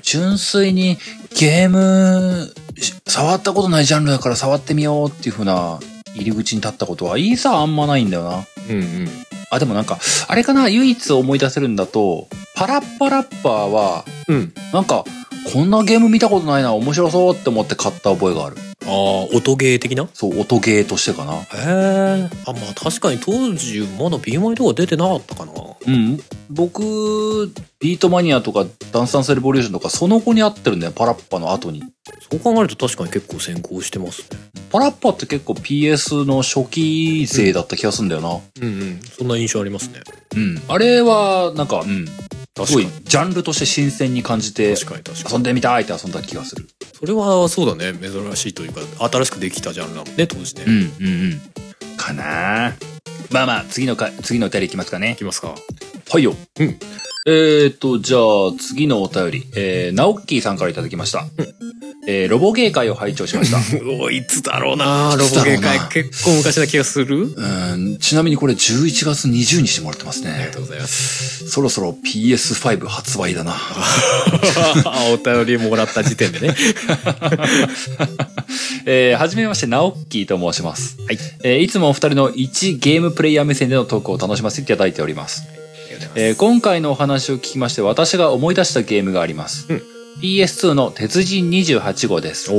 純粋にゲームし触ったことないジャンルだから触ってみようっていう風な入り口に立ったことはいいさあんまないんだよな。うんうんあ、でもなんか、あれかな唯一思い出せるんだと、パラッパラッパーは、うんなんか、こんなゲーム見たことないな、面白そうって思って買った覚えがある。ああ音ゲー的な？へそう、音ゲーとしてかな。えあまあ確かに当時まだ B マイとか出てなかったかなうん。僕、ビートマニアとかダンスダンスレボリューションとかその後に合ってるんだよ、パラッパの後に。そう考えると確かに結構先行してますねパラッパって結構 PS の初期勢だった気がするんだよな。うんうんそんな印象ありますねうん。あれは、なんか、うん。すごいジャンルとして新鮮に感じて、確かに確かに遊んでみたいって遊んだ気がする。それはそうだね珍しいというか新しくできたジャンルだもんね当時ね、いうん、うん、うん。かなまあまあ、次のか、次のお便りいきますかね。きますかはいよ。うん。えーと、じゃあ、次のお便り。えー、ナオッキーさんからいただきました。えー、ロボ芸会を拝聴しました。おいつだろうなロボゲー会結構昔な気がするうん、ちなみにこれ11月20にしてもらってますねありがと。うございますそろそろ PS5 発売だな。お便りもらった時点でね えー、はじめまして、ナオッキーと申します。はいえー、いつもお二人の一ゲームプレイヤー目線でのトークを楽しませていただいております。えー今回のお話を聞きまして私が思い出したゲームがあります。うん PS2 の鉄人28号です。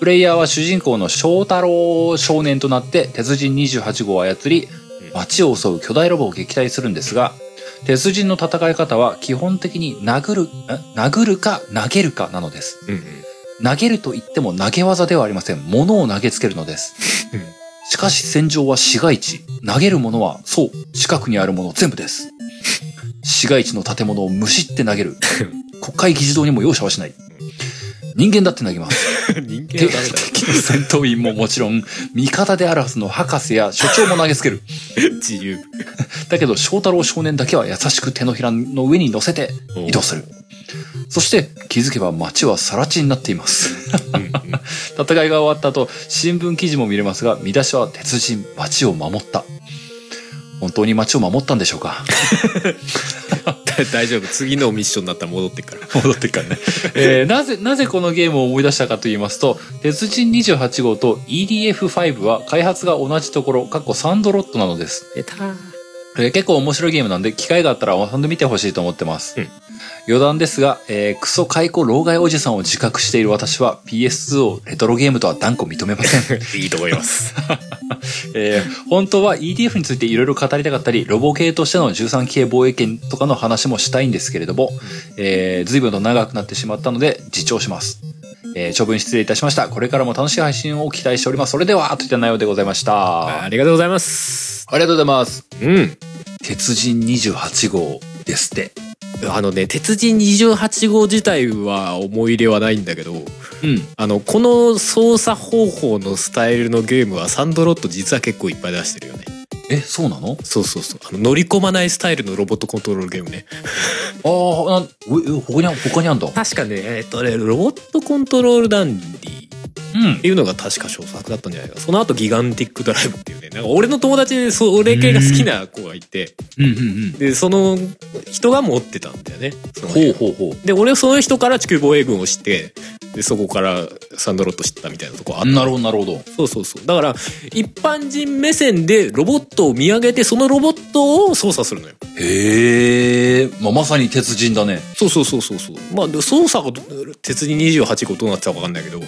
プレイヤーは主人公の翔太郎少年となって鉄人28号を操りうん街を襲う巨大ロボを撃退するんですが、鉄人の戦い方は基本的に殴る、ん殴るか投げるかなのです。うんうん投げると言っても投げ技ではありません。物を投げつけるのです。うんしかし戦場は市街地。投げるものは、そう、近くにあるもの全部です。市街地の建物をむしって投げる。国会議事堂にも容赦はしない。人間だって投げます。人間だ敵の戦闘員ももちろん、味方であるはずの博士や所長も投げつける。自由。だけど、翔太郎少年だけは優しく手のひらの上に乗せて移動する。そして、気づけば街は更地になっています。戦いが終わった後、新聞記事も見れますが、見出しは鉄人、街を守った。本当に街を守ったんでしょうか？大丈夫。次のミッションになったら戻ってくから。戻ってっからね。えーなぜ、なぜこのゲームを思い出したかと言いますと、鉄人28号と EDF5 は開発が同じところ、過去サンドロットなのです。出たえー結構面白いゲームなんで、機会があったら遊んでみてほしいと思ってます。うん余談ですが、えークソ解雇老害おじさんを自覚している私は PS2 をレトロゲームとは断固認めません。いいと思います。えー本当は EDF についていろいろ語りたかったり、ロボ系としての13系防衛権とかの話もしたいんですけれども、えー、随分と長くなってしまったので、自重します。えー、長文失礼いたしました。これからも楽しい配信を期待しております。それでは、といった内容でございました。ありがとうございます。ありがとうございます。うん。鉄人28号ですって。あのね、鉄人28号自体は思い入れはないんだけど、うん。あの、この操作方法のスタイルのゲームはサンドロット実は結構いっぱい出してるよね。え、そうなの？そうそうそう。あの乗り込まないスタイルのロボットコントロールゲームね。ああ、他にあ、他にあんだ。確かね、えっとね、ロボットコントロールダンディうんって。いうのが確か小作だったんじゃないかなその後ギガンティックドライブっていうねなんか俺の友達でそれ系が好きな子がいてうんうんうん。でその人が持ってたんだよねほうほうほう。で俺その人から地球防衛軍を知ってでそこからサンドロット知ったみたいなとこあったなるほど、なるほど。そうそうそうだから一般人目線でロボットを見上げてそのロボットを操作するのよへえ、まあ、まさに鉄人だね。そうそうそうそうそうまあで操作がど鉄人28号どうなってたか分かんないけど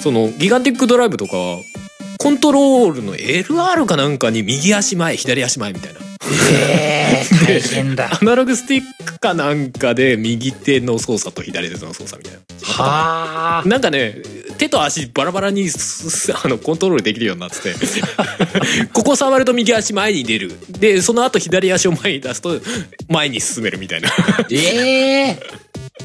そのギガンティックドライブとかコントロールの LR かなんかに右足前左足前みたいな。えー、大変だ。アナログスティックかなんかで右手の操作と左手の操作みたいな。はあ。なんかね手と足バラバラにあのコントロールできるようになってて。ここ触ると右足前に出る。でその後左足を前に出すと前に進めるみたいな。ええ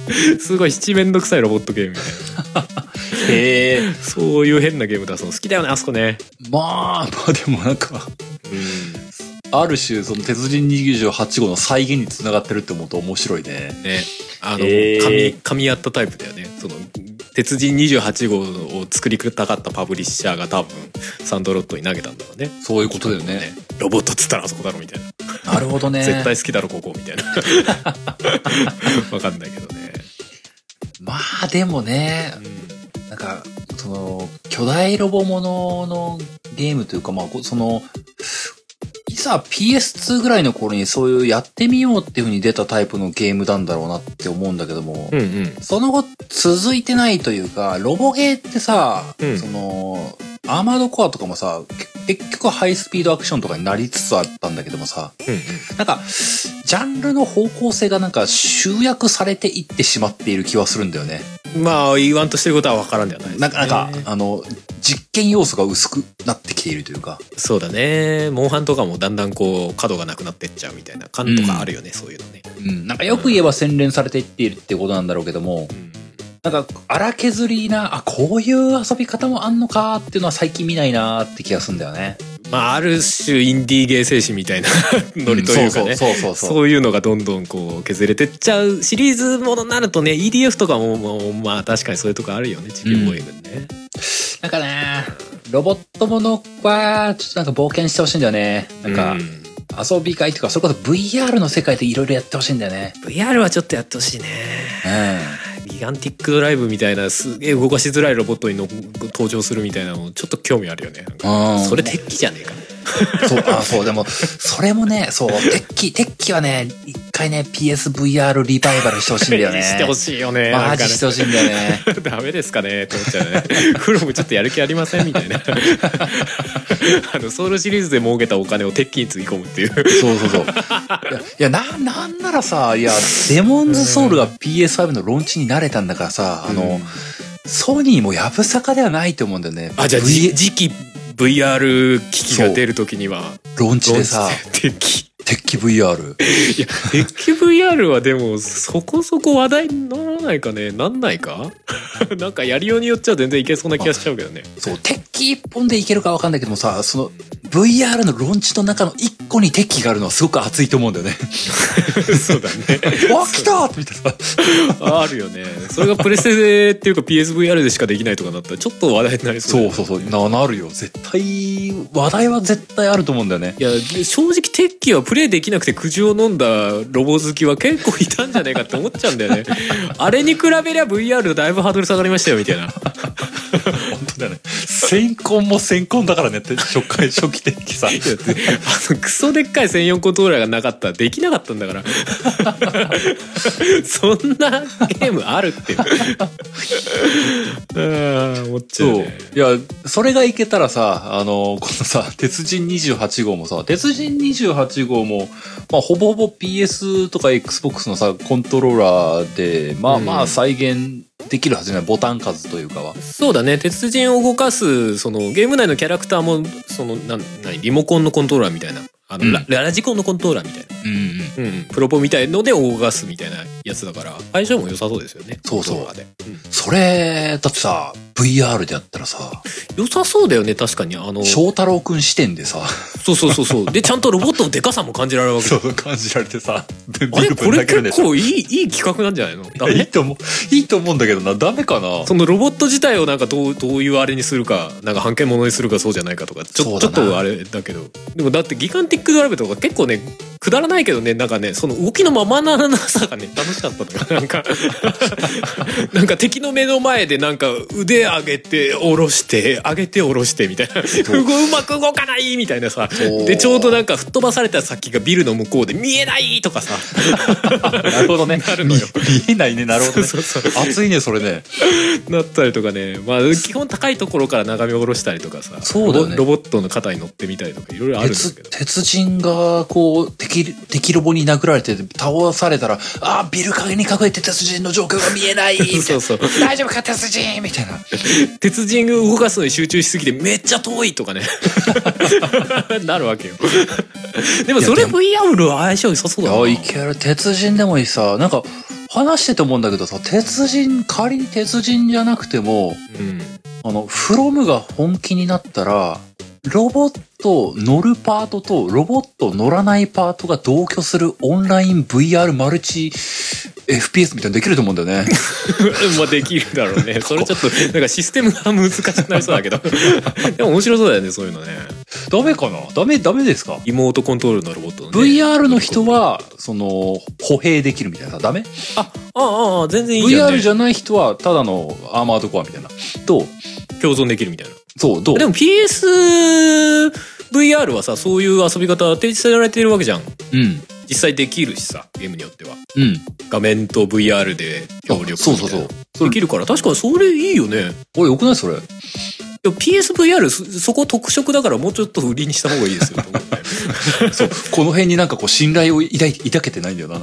すごい七面倒くさいロボットゲームみたいな。へえ。そういう変なゲーム出すの好きだよねあそこね。まあ、まあでもなんか、ある種、その鉄人28号の再現につながってるって思うと面白いね。ね。あの、へー。噛み噛み合ったタイプだよね。その鉄人28号を作りたかったパブリッシャーが多分サンドロットに投げたんだろうね。そういうことだよね。ロボットっつったらあそこだろみたいな、なるほどね。絶対好きだろここみたいな。わかんないけどね、まあでもね、なんか、その、巨大ロボもののゲームというか、まあ、こその、いざ PS2 ぐらいの頃にそういうやってみようっていう風に出たタイプのゲームなんだろうなって思うんだけども、うん、うん。うんその後続いてないというか、ロボゲーってさ、うん。その、アーマードコアとかもさ、け結局ハイスピードアクションとかになりつつあったんだけどもさ、うんなんか、ジャンルの方向性がなんか集約されていってしまっている気はするんだよね。うんまあ言わんとしてることは分からんではないです、ね、なんか、なんか、あの、実験要素が薄くなってきているというか。そうだね。モンハンとかもだんだんこう角がなくなってっちゃうみたいな感とかあるよね、そういうのね、うん。なんかよく言えば洗練されていっているってことなんだろうけども、うん。なんか荒削りな、あ、こういう遊び方もあんのかっていうのは最近見ないなって気がするんだよね。まあある種インディーゲー精神みたいなノリというかね、そういうのがどんどんこう削れてっちゃうシリーズものになるとね EDF とかもまあ確かにそういうとこあるよね。地球防衛軍ね、なんかね、ロボットものは、ちょっとなんか冒険してほしいんだよね。なんか、うん遊び会とか、それこそ VR の世界でいろいろやってほしいんだよね。VR はちょっとやってほしいねうギガンティックドライブみたいなすげえ動かしづらいロボットにの登場するみたいなのちょっと興味あるよねなんかん。それ鉄器じゃねえかうん。そう、あ、そう、でも、それもね、そう、鉄器、鉄器はね、一回ね、PSVR リバイバルしてほしいんだよね。してほしいよねなマジしてほしいんだよね。ダメですかねって思っちゃうね。フロムちょっとやる気ありませんみたいな。あの、ソウルシリーズで儲けたお金を鉄器につぎ込むっていう。そうそうそう。いや、な、なんならさ、いや、デモンズソウルが PS5 のローンチに慣れたんだからさ、あの、ソニーもやぶさかではないと思うんだよね。あ、じゃあ、V じ次期 VR 機器が出るときには、ローンチでさ、鉄器。鉄器 VR。いや、鉄器 VR はでも、そこそこ話題にならないかね？なんないか？なんかやりようによっちゃ全然いけそうな気がしちゃうけどね。そう、鉄器一本でいけるかわかんないけどもさ、その、VR のロンチの中の一個に鉄器があるのはすごく熱いと思うんだよね。そうだね。わ、来たみたいな。あるよね。それがプレステでっていうか PSVR でしかできないとかなったらちょっと話題になりそうねそうそうそう、な、なるよ。絶対、話題は絶対あると思うんだよね。いや、で正直鉄器はプレイできなくて苦情を飲んだロボ好きは結構いたんじゃないかって思っちゃうんだよね。あれに比べりゃ VR だいぶハードル下がりましたよみたいな。先婚も先婚だからねって、初回、初期鉄器さ。あのクソでっかい専用コントローラーがなかったらできなかったんだから。そんなゲームあるって。うん、思っちゃうそう。ね。いや、それがいけたらさ、あの、このさ、鉄人28号もさ、鉄人28号も、まあ、ほぼほぼ PS とか Xbox のさ、コントローラーで、まあうんまあ再現できるはずじゃない、ボタン数というかは。そうだね。鉄人を動かすそのゲーム内のキャラクターもそのなん何？リモコンのコントローラーみたいな。あの、うん。ララジコンのコントローラーみたいな、うんうん。うんうん、プロポみたいので動かすみたいなやつだから相性も良さそうですよね。そうそう。コントローラーで、うん。それ、だってさ、VR でやったらさ、良さそうだよね確かに。あの翔太郎くん視点でさ、そうそうそうそう。で ちゃんとロボットのデカさも感じられるわけそう感じられてさ、ビあれ？ルこれ結。構いいいい企画なんじゃないの？ダメ？いいと思う、いいと思うんだけどな、ダメかな。そのロボット自体をなんかどうどういうあれにするかなんか半径ものにするかそうじゃないかとかちょちょっとあれだけど。でもだってギガンティックドライブとか結構ねくだらないけどねなんかねその動きのままななさがね楽しかったとかなんか なんか敵の目の前でなんか腕上げて下ろして上げて下ろしてみたいな。ううまく動かないみたいなさ。でちょうどなんか吹っ飛ばされた先がビルの向こうで見えないとかさ。なるほどね。なるのよ。見見えないね、なるほどね。そうそうそう。熱いね、それね。なったりとかね。まあ基本高いところから眺め下ろしたりとかさ。そうだよね。ロボットの肩に乗ってみたりとかいろいろあるんです鉄けど。鉄人がこう敵敵ロボに殴られて倒されたら「あービル陰に隠れて鉄人の状況が見えない」そうそう。大丈夫か鉄人」みたいな。鉄人が動かすのに集中しすぎてめっちゃ遠いとかね。なるわけよ。でもそれ VR は相性良さそうだな。いける鉄人でもいいさ。なんか話してて思うんだけどさ鉄人仮に鉄人じゃなくてもうん。あのフロムが本気になったらロボット乗るパートとロボット乗らないパートが同居するオンライン VR マルチ FPS みたいなのできると思うんだよね。まあできるだろうね。それちょっとなんかシステムが難しくなりそうだけど。でも面白そうだよねそういうのね。ダメかな？ダメ、ダメですか？リモートコントロールのロボットのね VR の人は、その、歩兵できるみたいなさ、ダメ？あああああ全然いいじゃん、ね、?VR じゃない人は、ただのアーマードコアみたいな。と、共存できるみたいなそう、どう？でも PSVR はさそういう遊び方提示されてるわけじゃんうん。実際できるしさゲームによってはうん。画面と VR で協力そうそうそう。できるから確かにそれいいよねおい、よくないそれ？でも PSVR そそこ特色だからもうちょっと売りにした方がいいですよ そう。この辺になんかこう、信頼を抱い抱けてないんだよな。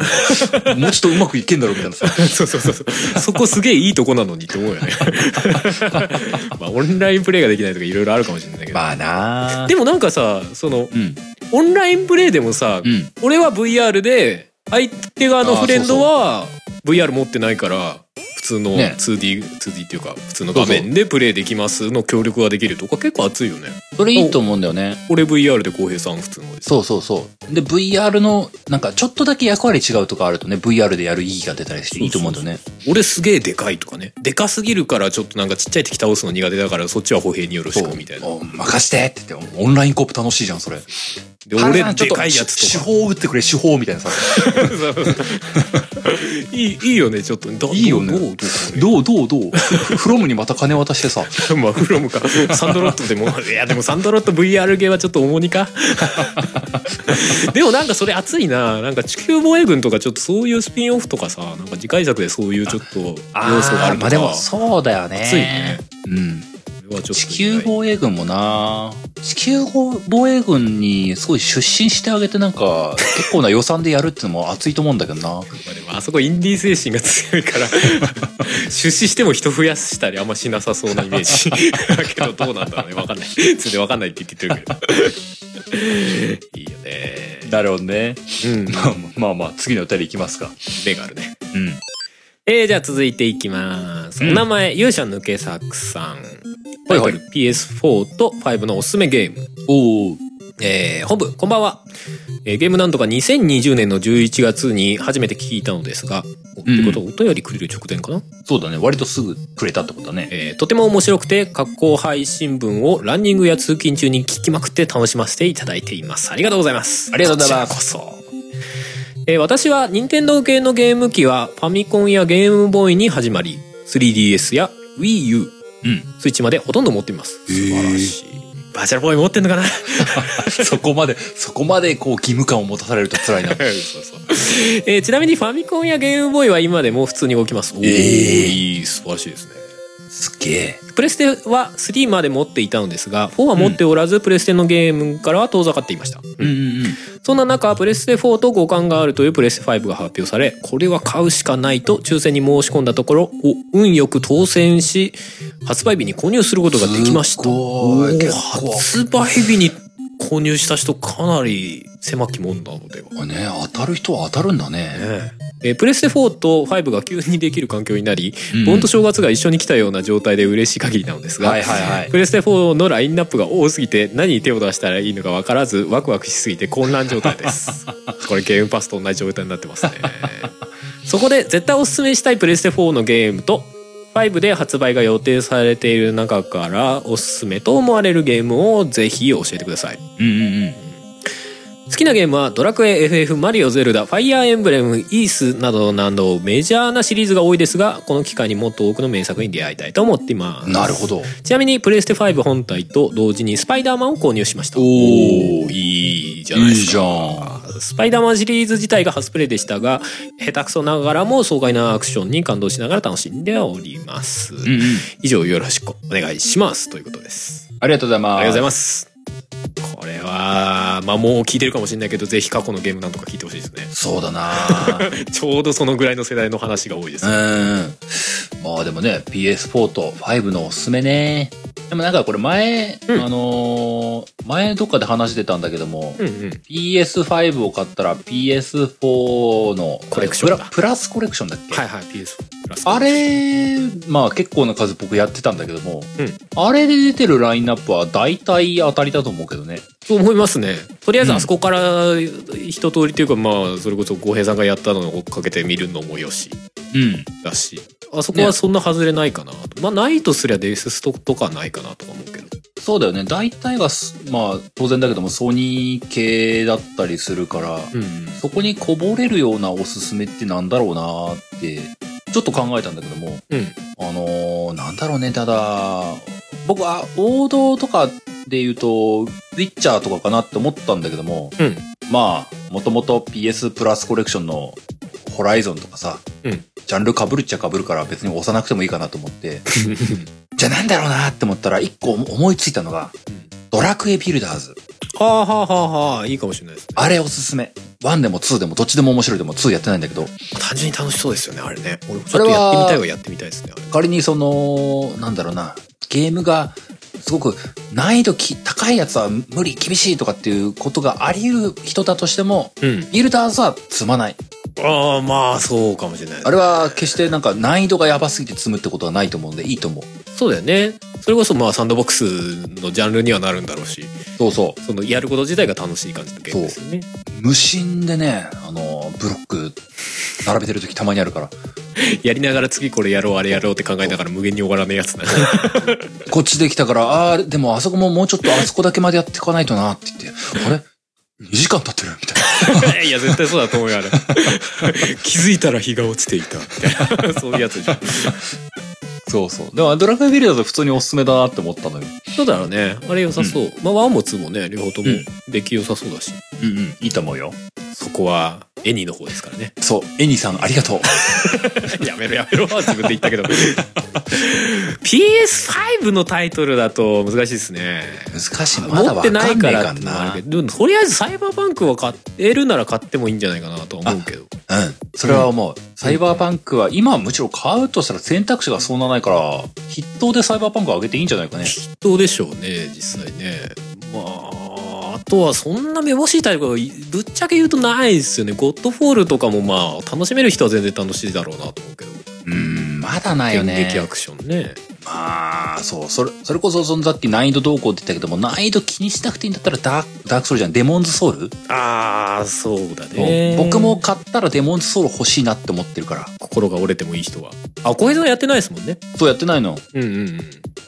もうちょっとうまくいけんだろうみたいなさ。そうそうそうそうそこすげえいいとこなのにって思うよね まあオンラインプレイができないとかいろいろあるかもしれないけど、まあなでもなんかさそのうん。オンラインプレイでもさ、うん。俺は VR で相手側のフレンドは VR 持ってないから普通のね。2D、2D っていうか普通の画面でプレイできますの協力ができるとか結構熱いよね。それいいと思うんだよね。俺 VR で浩平さん普通のです。そうそうそう。で、VR の、なんかちょっとだけ役割違うとかあるとね、VR でやる意義が出たりしていいと思うんだよね。俺すげえでかいとかね。でかすぎるからちょっとなんかちっちゃい敵倒すの苦手だからそっちは歩兵によろしくみたいな。お任してって言って、オンラインコープ楽しいじゃん、それ。で俺でかいやつ手とか。法を打ってくれ、手法みたいなさ。いいいいよねちょっと。どいいよね。どうどうどうどうどうフロムにまた金渡してさ。まあフロムかサンドロットでも いやでもサンドロット VR ゲーはちょっと重荷か でもなんかそれ熱いななんか地球防衛軍とかちょっとそういうスピンオフとかさなんか次回作でそういうちょっと要素があるとかまあでもそうだよね。熱いね。うん。地球防衛軍もな地球防衛軍にすごい出身してあげてなんか結構な予算でやるってのも熱いと思うんだけどな。まあでもあそこインディー精神が強いから 出資しても人増やしたりあんましなさそうなイメージ だけどどうなんだろうねわかんないそれでわかんないって言ってるけどいいよね。なるほどね。うん。まあまあまあ、次のお便りいきますか。目があるね。うん。えー、じゃあ続いていきます。うんお名前、勇者抜け作さん。はいタイトルはい PS4 と5のおすすめゲーム。おお。えー、本部、こんばんは。えーゲームなんとか2020年の11月に初めて聞いたのですが、おってことはお便りくれる直前かな、そうだね。割とすぐくれたってことだね。えーとても面白くて、格好配信分をランニングや通勤中に聞きまくって楽しませていただいています。ありがとうございます。ありがとうございますこちらこそ。えー私は任天堂系のゲーム機はファミコンやゲームボーイに始まり、3DS や Wii U、うん。スイッチまでほとんど持っています。素晴らしい。バーチャルボーイ持ってんのかな？そこまで、そこまでこう義務感を持たされると辛いな。そうそう。えーちなみにファミコンやゲームボーイは今でも普通に動きます。おーえーいい、素晴らしいですね。すっげえ。プレステは3まで持っていたのですが、4は持っておらず、プレステのゲームからは遠ざかっていました。うんうんうん。そんな中、プレステ4と互換があるというプレステ5が発表され、これは買うしかないと抽選に申し込んだところ、お運よく当選し、発売日に購入することができました。発売日に購入した人かなり狭きもんなので。は。ね当たる人は当たるんだね。えええープレステ4と5が急にできる環境になり、うん。盆と正月が一緒に来たような状態で嬉しい限りなのですが、はいはいはい。プレステ4のラインナップが多すぎて何に手を出したらいいのか分からずワクワクしすぎて混乱状態です。これゲームパスと同じ状態になってますね。そこで絶対おすすめしたいプレステ4のゲームと5で発売が予定されている中からおすすめと思われるゲームをぜひ教えてくださいうんうんうん。好きなゲームはドラクエ FF マリオゼルダファイアーエンブレムイースなどなどメジャーなシリーズが多いですがこの機会にもっと多くの名作に出会いたいと思っていますなるほど。ちなみにプレステ5本体と同時にスパイダーマンを購入しましたおーいいじゃないですかいいじスパイダーマンシリーズ自体が初プレイでしたが下手くそながらも爽快なアクションに感動しながら楽しんでおります、うんうん。以上よろしくお願いしますということですありがとうございます。ありがとうございますこれはまあもう聞いてるかもしれないけどぜひ過去のゲームなんとか聞いてほしいですねそうだな ちょうどそのぐらいの世代の話が多いです、うん。まあでもね、PS4 と5のおすすめね。でもなんかこれ前、うんあのー前どっかで話してたんだけども、うんうん、PS5 を買ったら PS4 のコレクションだ。プラスコレクションだっけ、はいはい PS プラスあれ、まあ結構な数僕やってたんだけども、うん。あれで出てるラインナップは大体当たりだと思うけどね。そう思いますね。とりあえずあそこから一通りというか、まあそれこそ浩平さんがやったのを追っかけてみるのもよし。うん。だしあそこはそんな外れないかなと、まあないとすりゃデイスストとかはないかなとか思うけど。そうだよね。大体がす、まあ当然だけどもソニー系だったりするから、うん。そこにこぼれるようなおすすめってなんだろうなって、ちょっと考えたんだけども、うん。あのーなんだろうね、ただ、僕は王道とかで言うと、ウィッチャーとかかなって思ったんだけども、うん。まあ、もともと PS プラスコレクションのホライゾンとかさ、うん。ジャンル被るっちゃ被るから別に押さなくてもいいかなと思って、じゃあなんだろうなって思ったら一個思いついたのが、ドラクエビルダーズ。はあはあはあはあいいかもしれないですね。あれおすすめ。1でも2でもどっちでも面白いでも2やってないんだけど、単純に楽しそうですよねあれね。俺もちょっとやってみたいはやってみたいですね。仮にその、なんだろうな、ゲームがすごく難易度き高いやつは無理、厳しいとかっていうことがあり得る人だとしても、うん。ビルダーズは積まない。ああまあそうかもしれないあれは決してなんか難易度がやばすぎて積むってことはないと思うんでいいと思う。そうだよね。それこそまあサンドボックスのジャンルにはなるんだろうし。そうそそのやること自体が楽しい感じのゲームですよね。う。無心でね、あの、ブロック並べてる時たまにあるから、やりながら次これやろうあれやろうって考えながら無限に終わらねえやつな こっちできたから、ああー、でもあそこももうちょっとあそこだけまでやっていかないとなって言って、あれ ?2 時間経ってるみたいな。いや絶対そうだと思うよあれ気づいたら日が落ちていたみたいなそういうやつじゃんそうそう。でもドラクエビルダーズ普通におすすめだなって思ったのよ。そうだろうねあれ良さそう、まあ1も2もね両方ともうん出来良さそうだし、うんうん、いいと思うよ。そこはエニーの方ですからねそう、エニさんありがとう。やめろやめろ自分で言ったけど PS5 のタイトルだと難しいですね難しい。まだ持ってないからわかな。でもとりあえずサイバーパンクは買えるなら買ってもいいんじゃないかなとは思うけどうん。それは思う。サイバーパンクは、今はむしろ買うとしたら選択肢がそんなないから、筆頭でサイバーパンクを上げていいんじゃないかね。どうでしょうね実際ねまああとはそんなめぼしいタイプがぶっちゃけ言うとないですよね。ゴッドフォールとかもまあ楽しめる人は全然楽しいだろうなと思うけど。うん、まだないよね。演劇アクションね。まあ、そう、それ、それこそ、そのさっき難易度どうこうって言ったけども、難易度気にしなくていいんだったらダーク、ダークソウルじゃん、デモンズソウル、ああそうだね。僕も買ったらデモンズソウル欲しいなって思ってるから。心が折れてもいい人は。あ小平さんやってないですもんね。そうやってないの。うんうんうん。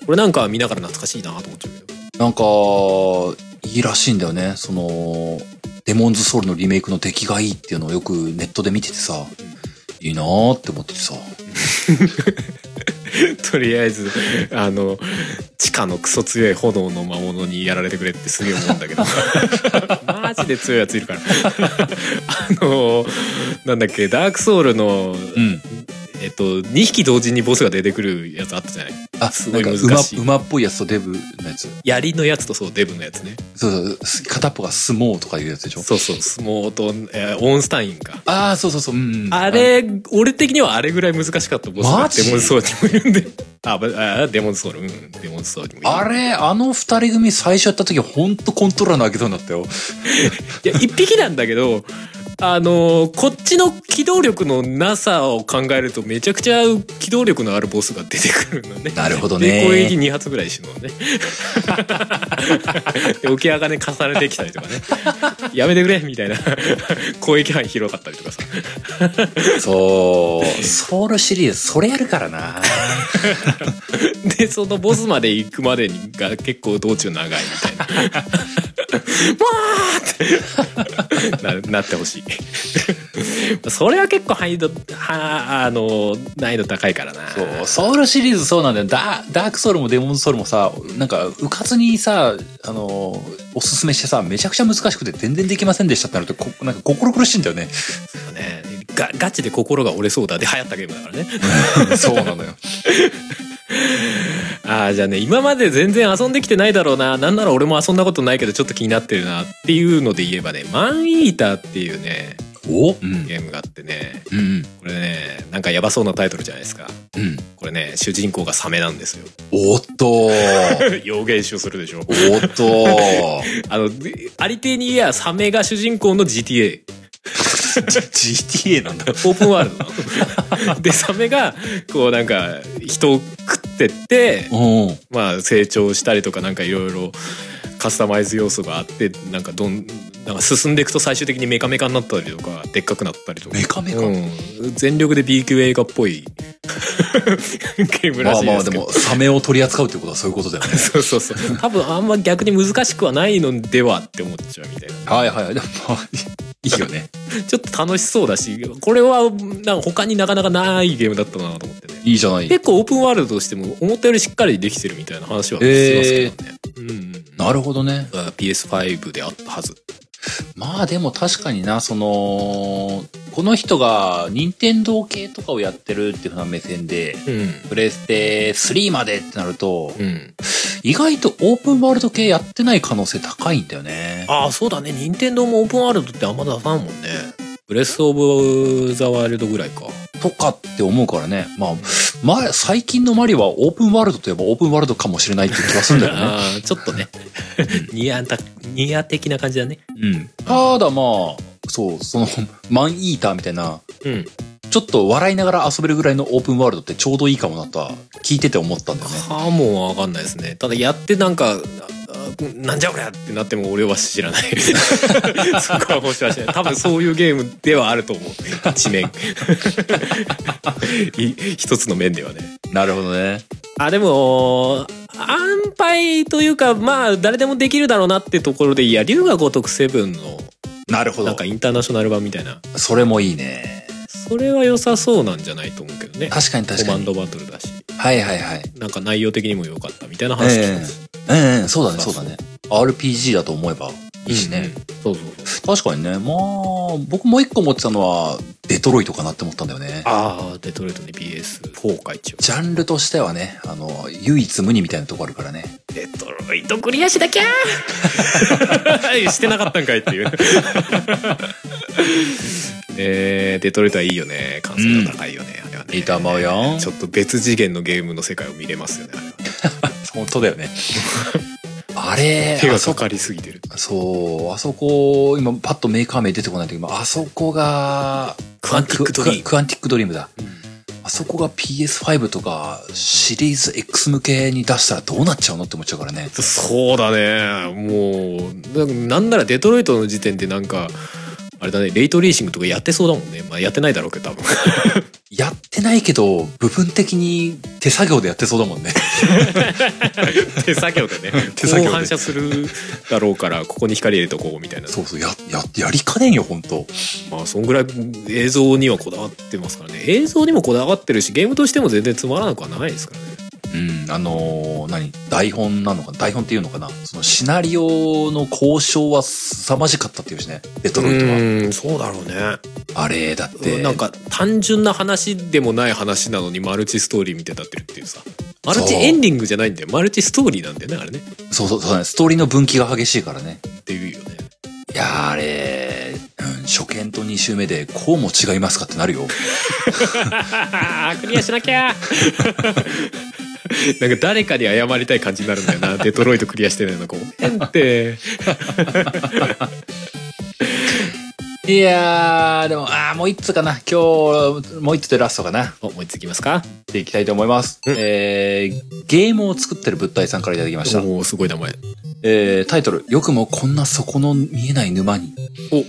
これなんか見ながら懐かしいなと思っちゃうけど。なんか、いいらしいんだよね。その、デモンズソウルのリメイクの出来がいいっていうのをよくネットで見ててさ、いいなーって思っててさ。とりあえずあの地下のクソ強い炎の魔物にやられてくれってすげえ思うんだけど マジで強いやついるからあのなんだっけダークソウルのうん。えっと2匹同時にボスが出てくるやつあったじゃない？あ、すごい難しい馬、馬っぽいやつとデブのやつ。槍のやつとそうデブのやつねそうそう、す片っぽがスモーとかいうやつでしょ？そうそう相撲と、えーオーンスタインかああ、そうそうそう。うんうん。あれ、俺的にはあれぐらい難しかったボスがマジ？デモンズソウルにもいるんで。あ、ばあデモンズソウル、うん、デモンズソウルにもいる。あれ、あの二人組最初やった時ほんとコントローラー投げそうになったよ。いや、一匹なんだけど、あのーこっちの機動力のなさを考えるとめちゃくちゃ機動力のあるボスが出てくるのね。なるほどでね。攻撃2発ぐらいしのね。で起き上がり重ねてきたりとかね。やめてくれみたいな攻撃範囲広かったりとかさ。そう。ソウルシリーズ、それやるからな。で、そのボスまで行くまでにが結構道中長いみたいな。わーってななってほしい。それは結構難易度、は、あの、難易度高いからな。そう、ソウルシリーズそうなんだよ。ダダークソウルもデモンズソウルもさ、なんか、うかつにさ、あの、おすすめしてさ、めちゃくちゃ難しくて全然できませんでしたってなると、こなんか心苦しいんだよね。ねがガチで心が折れそうだで流行ったゲームだからね。そうなのよ。ああ、じゃあね、今まで全然遊んできてないだろうな。なんなら俺も遊んだことないけどちょっと気になってるなっていうので言えばね、マンイーターっていうね、お？うん。ゲームがあってね、うんうん。これね、なんかやばそうなタイトルじゃないですか。うん。これね、主人公がサメなんですよ。おっとー。要言集するでしょ。おっとー。あの、ありていに言えばサメが主人公の GTA。GTA なんだ。オープンワールド。で、サメが、こうなんか、人を食ってって、うん。まあ成長したりとかなんかいろいろカスタマイズ要素があって、なんかどん、なんか進んでいくと最終的にメカメカになったりとか、でっかくなったりとか。メカメカ？うん。全力で B 級映画っぽい ゲームらまあまあしいですけど。でも、サメを取り扱うってことはそういうことだよね。そうそうそう。多分あんま逆に難しくはないのではって思っちゃうみたいな。はいはいはい。でもまあ、いいよね。ちょっと楽しそうだし、これはなんか他になかなかないゲームだったなと思ってね。いいじゃない。結構オープンワールドとしても思ったよりしっかりできてるみたいな話はしますけどね。うんうん。なるほどね。あ PS5 であったはず。まあでも確かにな、その、この人が任天堂系とかをやってるっていうふうな目線で、うん。プレステ3までってなると、うん。意外とオープンワールド系やってない可能性高いんだよね。ああ、そうだね。任天堂もオープンワールドってあんま出さんもんね。ブレスオブザワイルドぐらいか。とかって思うからね。まあ、まあ、最近のマリオはオープンワールドといえばオープンワールドかもしれないって気がするんだよね。ちょっとね。ニアた、ニア的な感じだね。うん。ただまあ、そう、その、マンイーターみたいな、うん。ちょっと笑いながら遊べるぐらいのオープンワールドってちょうどいいかもなとは聞いてて思ったんだよね。かもわかんないですね。ただやってなんか、あなんじゃこりゃってなっても俺は知らない。そこはもしはしない。多分そういうゲームではあると思う。一面。い一つの面ではね。なるほどね。あ、でも、安牌というか、まあ、誰でもできるだろうなってところで、いや、龍が如くセブンの、なるほどなんか。インターナショナル版みたいな。それもいいね。それは良さそうなんじゃないと思うけどね。確かに確かに。コマンドバトルだし。はいはいはい。なんか内容的にも良かったみたいな話聞きます。ええええそうだねそそうだね。RPG だと思えばいいしね。うん。そうそうそう。確かにね。まあ、僕もう一個思ってたのは、デトロイトかなって思ったんだよね。ああ、デトロイトね、PS4 か一応。ジャンルとしてはね、あの、唯一無二みたいなとこあるからね。デトロイトクリアしなきゃー してなかったんかいっていう。え ー、デトロイトはいいよね。完成度高いよね。あれはね。いいと思うよちょっと別次元のゲームの世界を見れますよね。あれは 本当だよね。ああれ、手があそかかりすぎてる。そう、あそこ、今パッとメーカー名出てこないんだけど、あそこが、 Quantic Dream、Quantic Dream だ。あそこが PS5 とかシリーズ X 向けに出したらどうなっちゃうのって思っちゃうからね。そうだね。もう、ななんならデトロイトの時点でなんか、あれだね、レイトレーシングとかやってそうだもんね。まあやってないだろうけど、多分。やってないけど、部分的に手作業でやってそうだもんね。手作業でね。手作業で反射するだろうから、ここに光入れとこうみたいな。そうそう、や、や、やりかねんよ、本当まあ、そんぐらい映像にはこだわってますからね。映像にもこだわってるし、ゲームとしても全然つまらなくはないですからね。うん、あのー何台本なのかな台本っていうのかな？そのシナリオの交渉は凄まじかったっていうしね。デトロイトは。うん、そうだろうね。あれ、だって。なんか単純な話でもない話なのにマルチストーリーみたいになってるっていうさマルチエンディングじゃないんだよマルチストーリーなんだよねあれねそうそうそうだね。ストーリーの分岐が激しいからね。っていうよねいやーあれ、うん、初見と2周目でこうも違いますかってなるよ。クリアしなきゃ なんか誰かに謝りたい感じになるんだよな デトロイトクリアしてないのごめんって いやー、でも、あーもう一つかな。今日、もう一つでラストかな。おもう一ついきますかでいきたいと思います。うんえー、ゲームを作ってる物体さんからいただきました。おおすごい名前えー、タイトル、よくもこんな底の見えない沼に。おお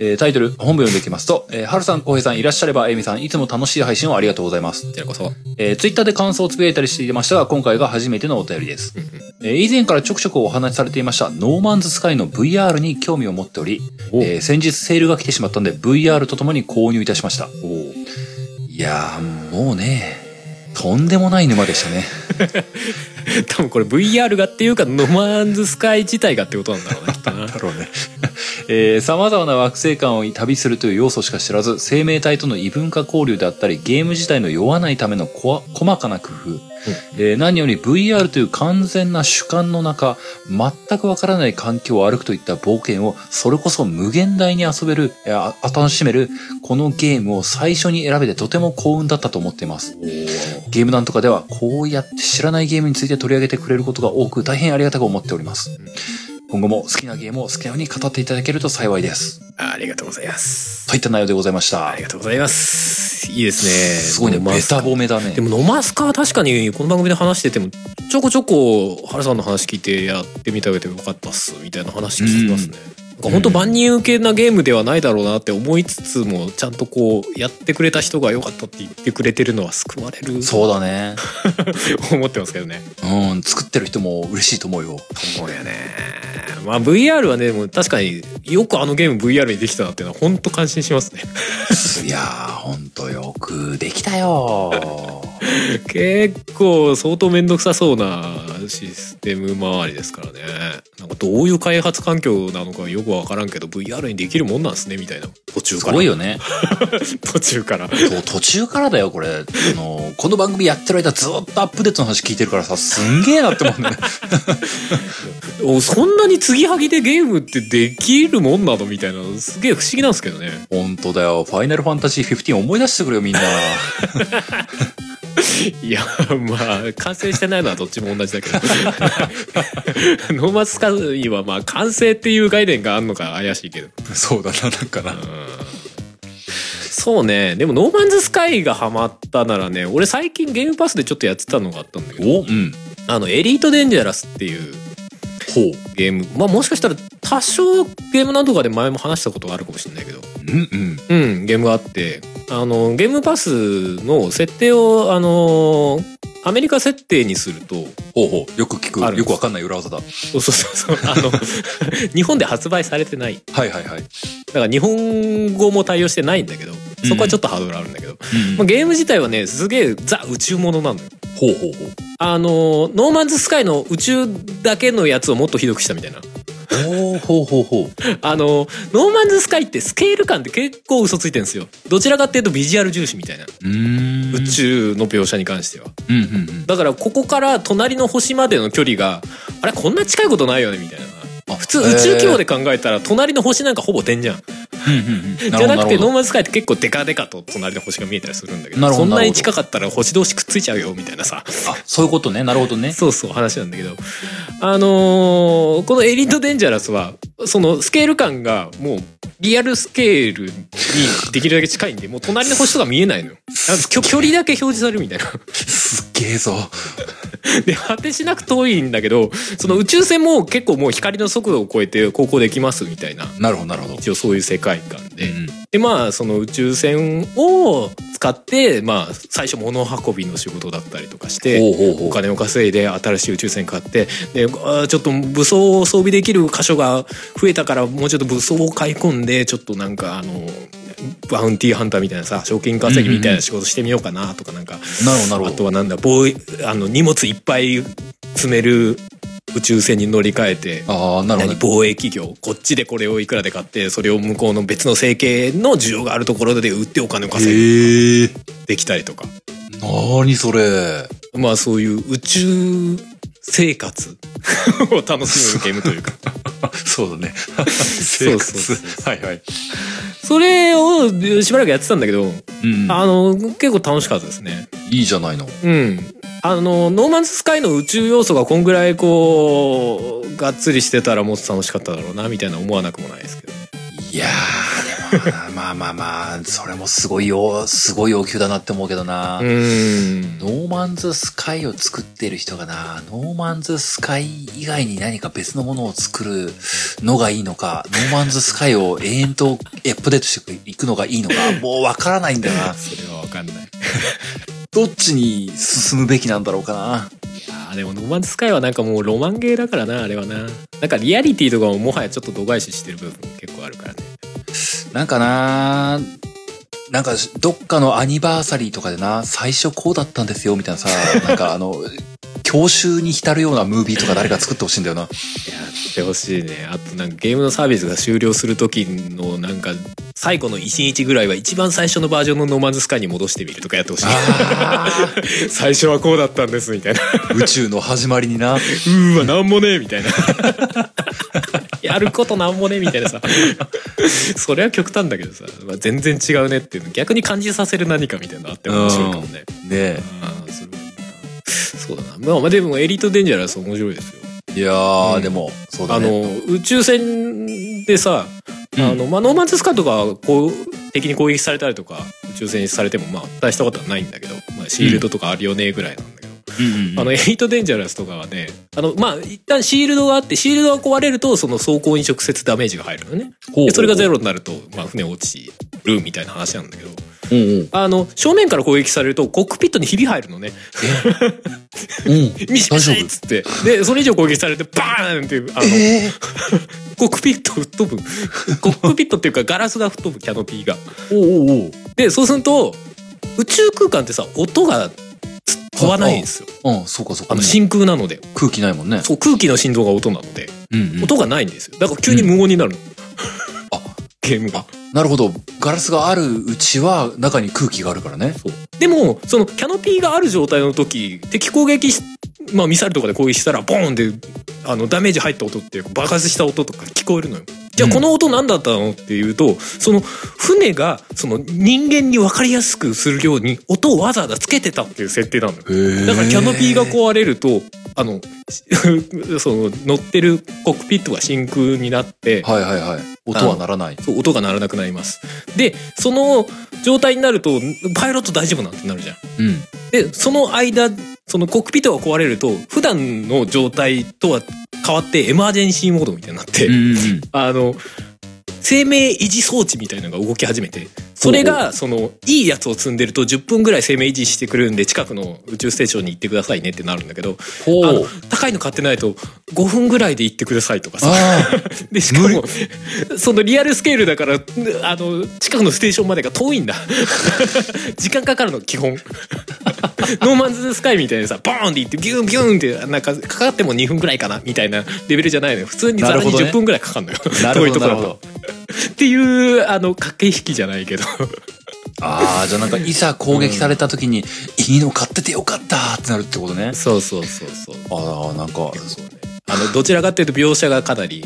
えー、タイトル、本部読んでいきますと、えー、はるさん、こうへいさん、いらっしゃれば、えみさん、いつも楽しい配信をありがとうございます。こちらこそえー、ツイッターで感想をつぶやいたりしていましたが、今回が初めてのお便りです。えー以前からちょくちょくお話しされていました、ノーマンズスカイの VR に興味を持っており、おえー先日セールが来てしまったんで、VR とともに購入いたしました。いやー、もうね、とんでもない沼でしたね。多分これ VR がっていうかノマンズスカイ自体がってことなんだろうねきっとな だろうね。えー、様々な惑星間を旅するという要素しか知らず、生命体との異文化交流であったり、ゲーム自体の酔わないためのこわ細かな工夫、えー何より VR という完全な主観の中、全くわからない環境を歩くといった冒険を、それこそ無限大に遊べる、あ楽しめる、このゲームを最初に選べてとても幸運だったと思っています。ゲームなんとかでは、こうやって知らないゲームについて取り上げてくれることが多く、大変ありがたく思っております。今後も好きなゲームを好きなように語っていただけると幸いです。ありがとうございますといった内容でございましたあり。がとうございますいいですねすごいね、ベタ褒めだねで。もノマスカは確かにこの番組で話しててもちょこちょこ原さんの話聞いてやってみた上でよかったっすみたいな話聞きますね。なんか本当万人受けなゲームではないだろうなって思いつつもちゃんとこうやってくれた人が良かったって言ってくれてるのは救われるそうだね。思ってますけどね。うん、作ってる人も嬉しいと思うよ。そうやね。まあ VR はねでも確かによくあのゲーム VR にできたなっていうのは本当感心しますね。いやー、ほんとよくできたよ。結構相当面倒くさそうなシステム周りですからねなんかどういう開発環境なのかよくわからんけど VR にできるもんなんですねみたいな途中すからごいよね。途中から途中からだよ、これ。あの、この番組やってる間ずっとアップデートの話聞いてるからさ、すんげえなって思うんだよそんなに継ぎはぎでゲームってできるもんなの？みたいなすげえ不思議なんですけどねほんとだよ。ファイナルファンタジー15思い出してくれよ、みんな。いやまあ完成してないのはどっちも同じだけど ノーマスカイはまあ完成っていう概念があるのか怪しいけどそうだな、なんかな。そうねでもノーマンズスカイがハマったならね俺最近ゲームパスでちょっとやってたのがあったんだけどおうん。あのエリートデンジャラスっていう。ゲームまあもしかしたら多少ゲームなんとかで前も話したことがあるかもしれないけどうんうん。うんゲームがあってあのゲームパスの設定をあのアメリカ設定にするとほうほう。よく聞く。よくわかんない裏技だ。そうそうそうそうあの 日本で発売されてないはいはいはい。だから日本語も対応してないんだけどそこはちょっとハードルあるんだけど、うんまあ、ゲーム自体はねすげえザ宇宙ものなのよ。ほうほうほう。あの No Man's Sky の宇宙だけのやつをもっとひどくしたみたいな。ほうほうほうほう。あの No Man's Sky ってスケール感って結構嘘ついてるんですよ。どちらかっていうとビジュアル重視みたいな。宇宙の描写に関しては。うんうんうん。だからここから隣の星までの距離があれこんな近いことないよねみたいな。あ普通宇宙規模で考えたら隣の星なんかほぼ点じゃん。じゃなくてノーるマンズスカイって結構デカデカと隣の星が見えたりするんだけどそんなに近かったら星同士くっついちゃうよみたいなさあ、そういうことね。なるほどね。そうそう話なんだけどあのーこのエリートデンジャラスはそのスケール感がもうリアルスケールにできるだけ近いんでもう隣の星とか見えないのよ距離だけ表示されるみたいな すっげえぞ。で果てしなく遠いんだけどその宇宙船も結構もう光の速度を超えて航行できますみたいななるほど、なるほど。一応そういう世界観で、うんでまあその宇宙船を使ってまあ最初物運びの仕事だったりとかしてお金を稼いで新しい宇宙船買ってであーちょっと武装を装備できる箇所が増えたからもうちょっと武装を買い込んでちょっとなんかあのバウンティーハンターみたいなさ賞金稼ぎみたいな仕事してみようかなとかなんか、なるほど、なるほど。あとはなんだ防衛あの荷物いっぱい積める宇宙船に乗り換えてああ、なるほど何。防衛企業こっちでこれをいくらで買ってそれを向こうの別の生計の需要があるところで売ってお金を稼ぐ。できたりとかなにそれ。まあそういう宇宙生活 を楽しむゲームというか そうだね。そうそうそうはいはい。それをしばらくやってたんだけどうん。あの結構楽しかったですねいいじゃないの。うんあの No Man's Sky の宇宙要素がこんぐらいこうがっつりしてたらもっと楽しかっただろうなみたいな思わなくもないですけどいやー、まあまあまあ、それもすごいよ、すごい要求だなって思うけどな。うん No Man's Sky を作ってる人がな、 No Man's Sky 以外に何か別のものを作るのがいいのか、 No Man's Sky を永遠とアップデートしていくのがいいのか、もうわからないんだよな。それは分かんない どっちに進むべきなんだろうかな。あーでも No Man's Sky はなんかもうロマンゲーだからなあれはななんかリアリティとかももはやちょっと度外視してる部分結構あるからねなんかな、なんかどっかのアニバーサリーとかでな、最初こうだったんですよみたいなさ、なんかあの、教習に浸るようなムービーとか誰か作ってほしいんだよな。やってほしいね。あとなんかゲームのサービスが終了する時のなんか最後の1日ぐらいは一番最初のバージョンのノーマンズスカイに戻してみるとかやってほしい。最初はこうだったんですみたいな。宇宙の始まりにな。うーわなんもねえみたいなやることなんもねえみたいなさ。それは極端だけどさ、まあ、全然違うねっていうの。逆に感じさせる何かみたいなのあって面白いかもね。ねえ。ああそうだな。まあまあでもエリートデンジャラス面白いですよ。いやー、うん。でも、そうだあね。の宇宙船でさ、うん。あのまあ、ノーマンズスカーとかこう敵に攻撃されたりとか宇宙船にされてもまあ大したことはないんだけど、まあ、シールドとかあるよねぐらいなんだけど、うんうんあのエリートデンジャラスとかはねあのまあ一旦シールドがあってシールドが壊れるとその装甲に直接ダメージが入るのね。ほう。でそれがゼロになると、まあ、船落ちるみたいな話なんだけど。うんうん。あの正面から攻撃されるとコックピットにひび入るのね。うん。ミシミシっつって。でそれ以上攻撃されてバーンっていうあの、え？コックピット吹っ飛ぶ。コックピットっていうかガラスが吹っ飛ぶキャノピーが。ー、おうおうおう。でそうすると宇宙空間ってさ音が飛ばないんですようん、そうかそうか。あの真空なので空気ないもんね。そう空気の振動が音なのでうん、うん。音がないんですよだから急に無音になるの、あ、ゲームがなるほど。ガラスがあるうちは中に空気があるからね。でもそのキャノピーがある状態の時敵攻撃しまあミサイルとかで攻撃したらボーンってあのダメージ入った音っていうか爆発した音とか聞こえるのよじゃあうんこの音何だったのっていうとその船がその人間に分かりやすくするように音をわざわざつけてたっていう設定なのよへだからキャノピーが壊れるとあの その乗ってるコックピットが真空になってはいはいはい。音はならない。そう音が鳴らなくなりますでその状態になるとパイロット大丈夫なんてなるじゃんうん。でその間そのコックピットが壊れると普段の状態とは変わってエマージェンシーモードみたいになって、うんうんうん。あの生命維持装置みたいなのが動き始めてそれがそのいいやつを積んでると10分ぐらい生命維持してくれるんで近くの宇宙ステーションに行ってくださいねってなるんだけどほあの高いの買ってないと5分ぐらいで行ってくださいとかさ。あ でしかもそのリアルスケールだからあの近くのステーションまでが遠いんだ。時間かかるの基本。ノーマンズスカイみたいにさボーンって行ってビューンビューンってなんかかかっても2分ぐらいかなみたいなレベルじゃないのよ。普通にざらになるほどね。10分ぐらいかかるのよ、なるほど遠いところだとっていうあの駆け引きじゃないけどああ、じゃあなんかいざ攻撃された時に、いいの買っててよかったってなるってことね。そうそうそうそうああ、なんか、そうねあのどちらかっていうと描写がかなり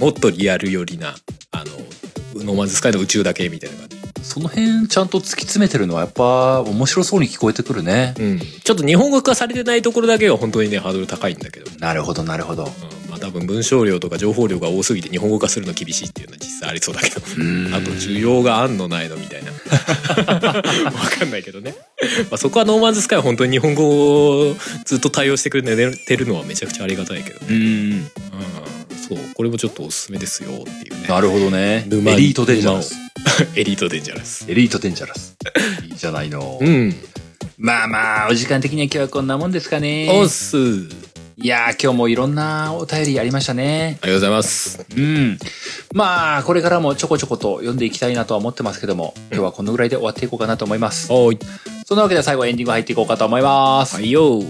もっとリアル寄りなあのノーマンズスカイの宇宙だけみたいな感じ。その辺ちゃんと突き詰めてるのはやっぱ面白そうに聞こえてくるね。うん。ちょっと日本語化されてないところだけが本当にね、ハードル高いんだけど。なるほど、なるほど。うん、まあ多分文章量とか情報量が多すぎて日本語化するの厳しいっていうのは実際ありそうだけど。うんあと需要があんのないのみたいな。わかんないけどね。まあそこはノーマンズスカイは本当に日本語をずっと対応してくれてるのはめちゃくちゃありがたいけど。うん。うん。そう。これもちょっとおすすめですよっていうね。なるほどね。エ沼リートデンジャラス。エリートデンジャラス。エリートデンジャラス。いいじゃないの。うん。まあまあ、お時間的には今日はこんなもんですかね。おっす。いやー、今日もいろんなお便りありましたね。ありがとうございます。うん。まあ、これからもちょこちょこと読んでいきたいなとは思ってますけども、今日はこのぐらいで終わっていこうかなと思います。おい。そんなわけで最後エンディング入っていこうかと思います。はいよ。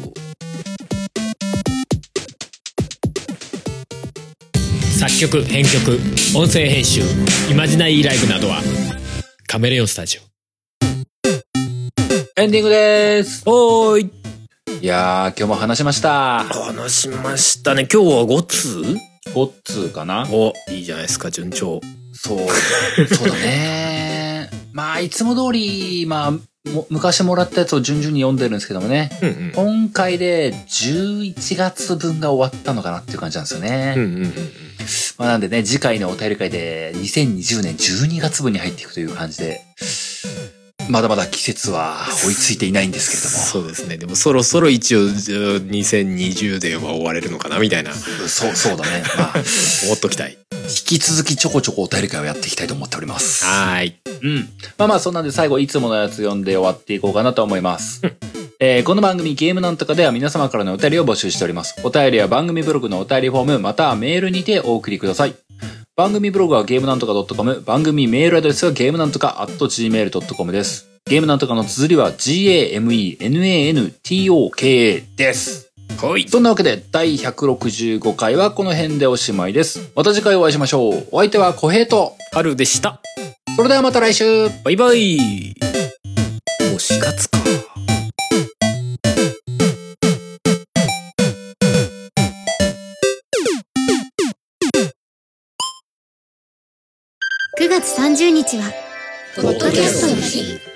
作曲、編曲、音声編集、イマジナイーライブなどは、カメレオンスタジエンディングです。オ。おーい。いやー、今日も話しました。話しましたね。今日は5通5通かなお、いいじゃないですか、順調。そう。そうだね。まあ、いつも通り、まあ、も昔もらったやつを順々に読んでるんですけどもね。うんうん。今回で11月分が終わったのかなっていう感じなんですよね。うんうんうん。まあ、なんでね、次回のお便り会で2020年12月分に入っていくという感じで、まだまだ季節は追いついていないんですけれども。そうですね。でもそろそろ一応、じゃあ2020年は終われるのかなみたいな。そう、そうだね。まあ、思っときたい。引き続きちょこちょこお便り会をやっていきたいと思っております。はーい。うん。まあまあ、そんなんで最後いつものやつ読んで終わっていこうかなと思います。えーこの番組ゲームなんとかでは皆様からのお便りを募集しております。お便りは番組ブログのお便りフォームまたはメールにてお送りください。番組ブログはゲームなんとか .com、番組メールアドレスはゲームなんとか .gmail.com です。ゲームなんとかの綴りは GAMENANTOKA です。はい。そんなわけで第165回はこの辺でおしまいです。また次回お会いしましょう。お相手は小平と、春でした。それではまた来週バイバイ。もう4月か。月30日は、ポッドキャストの日。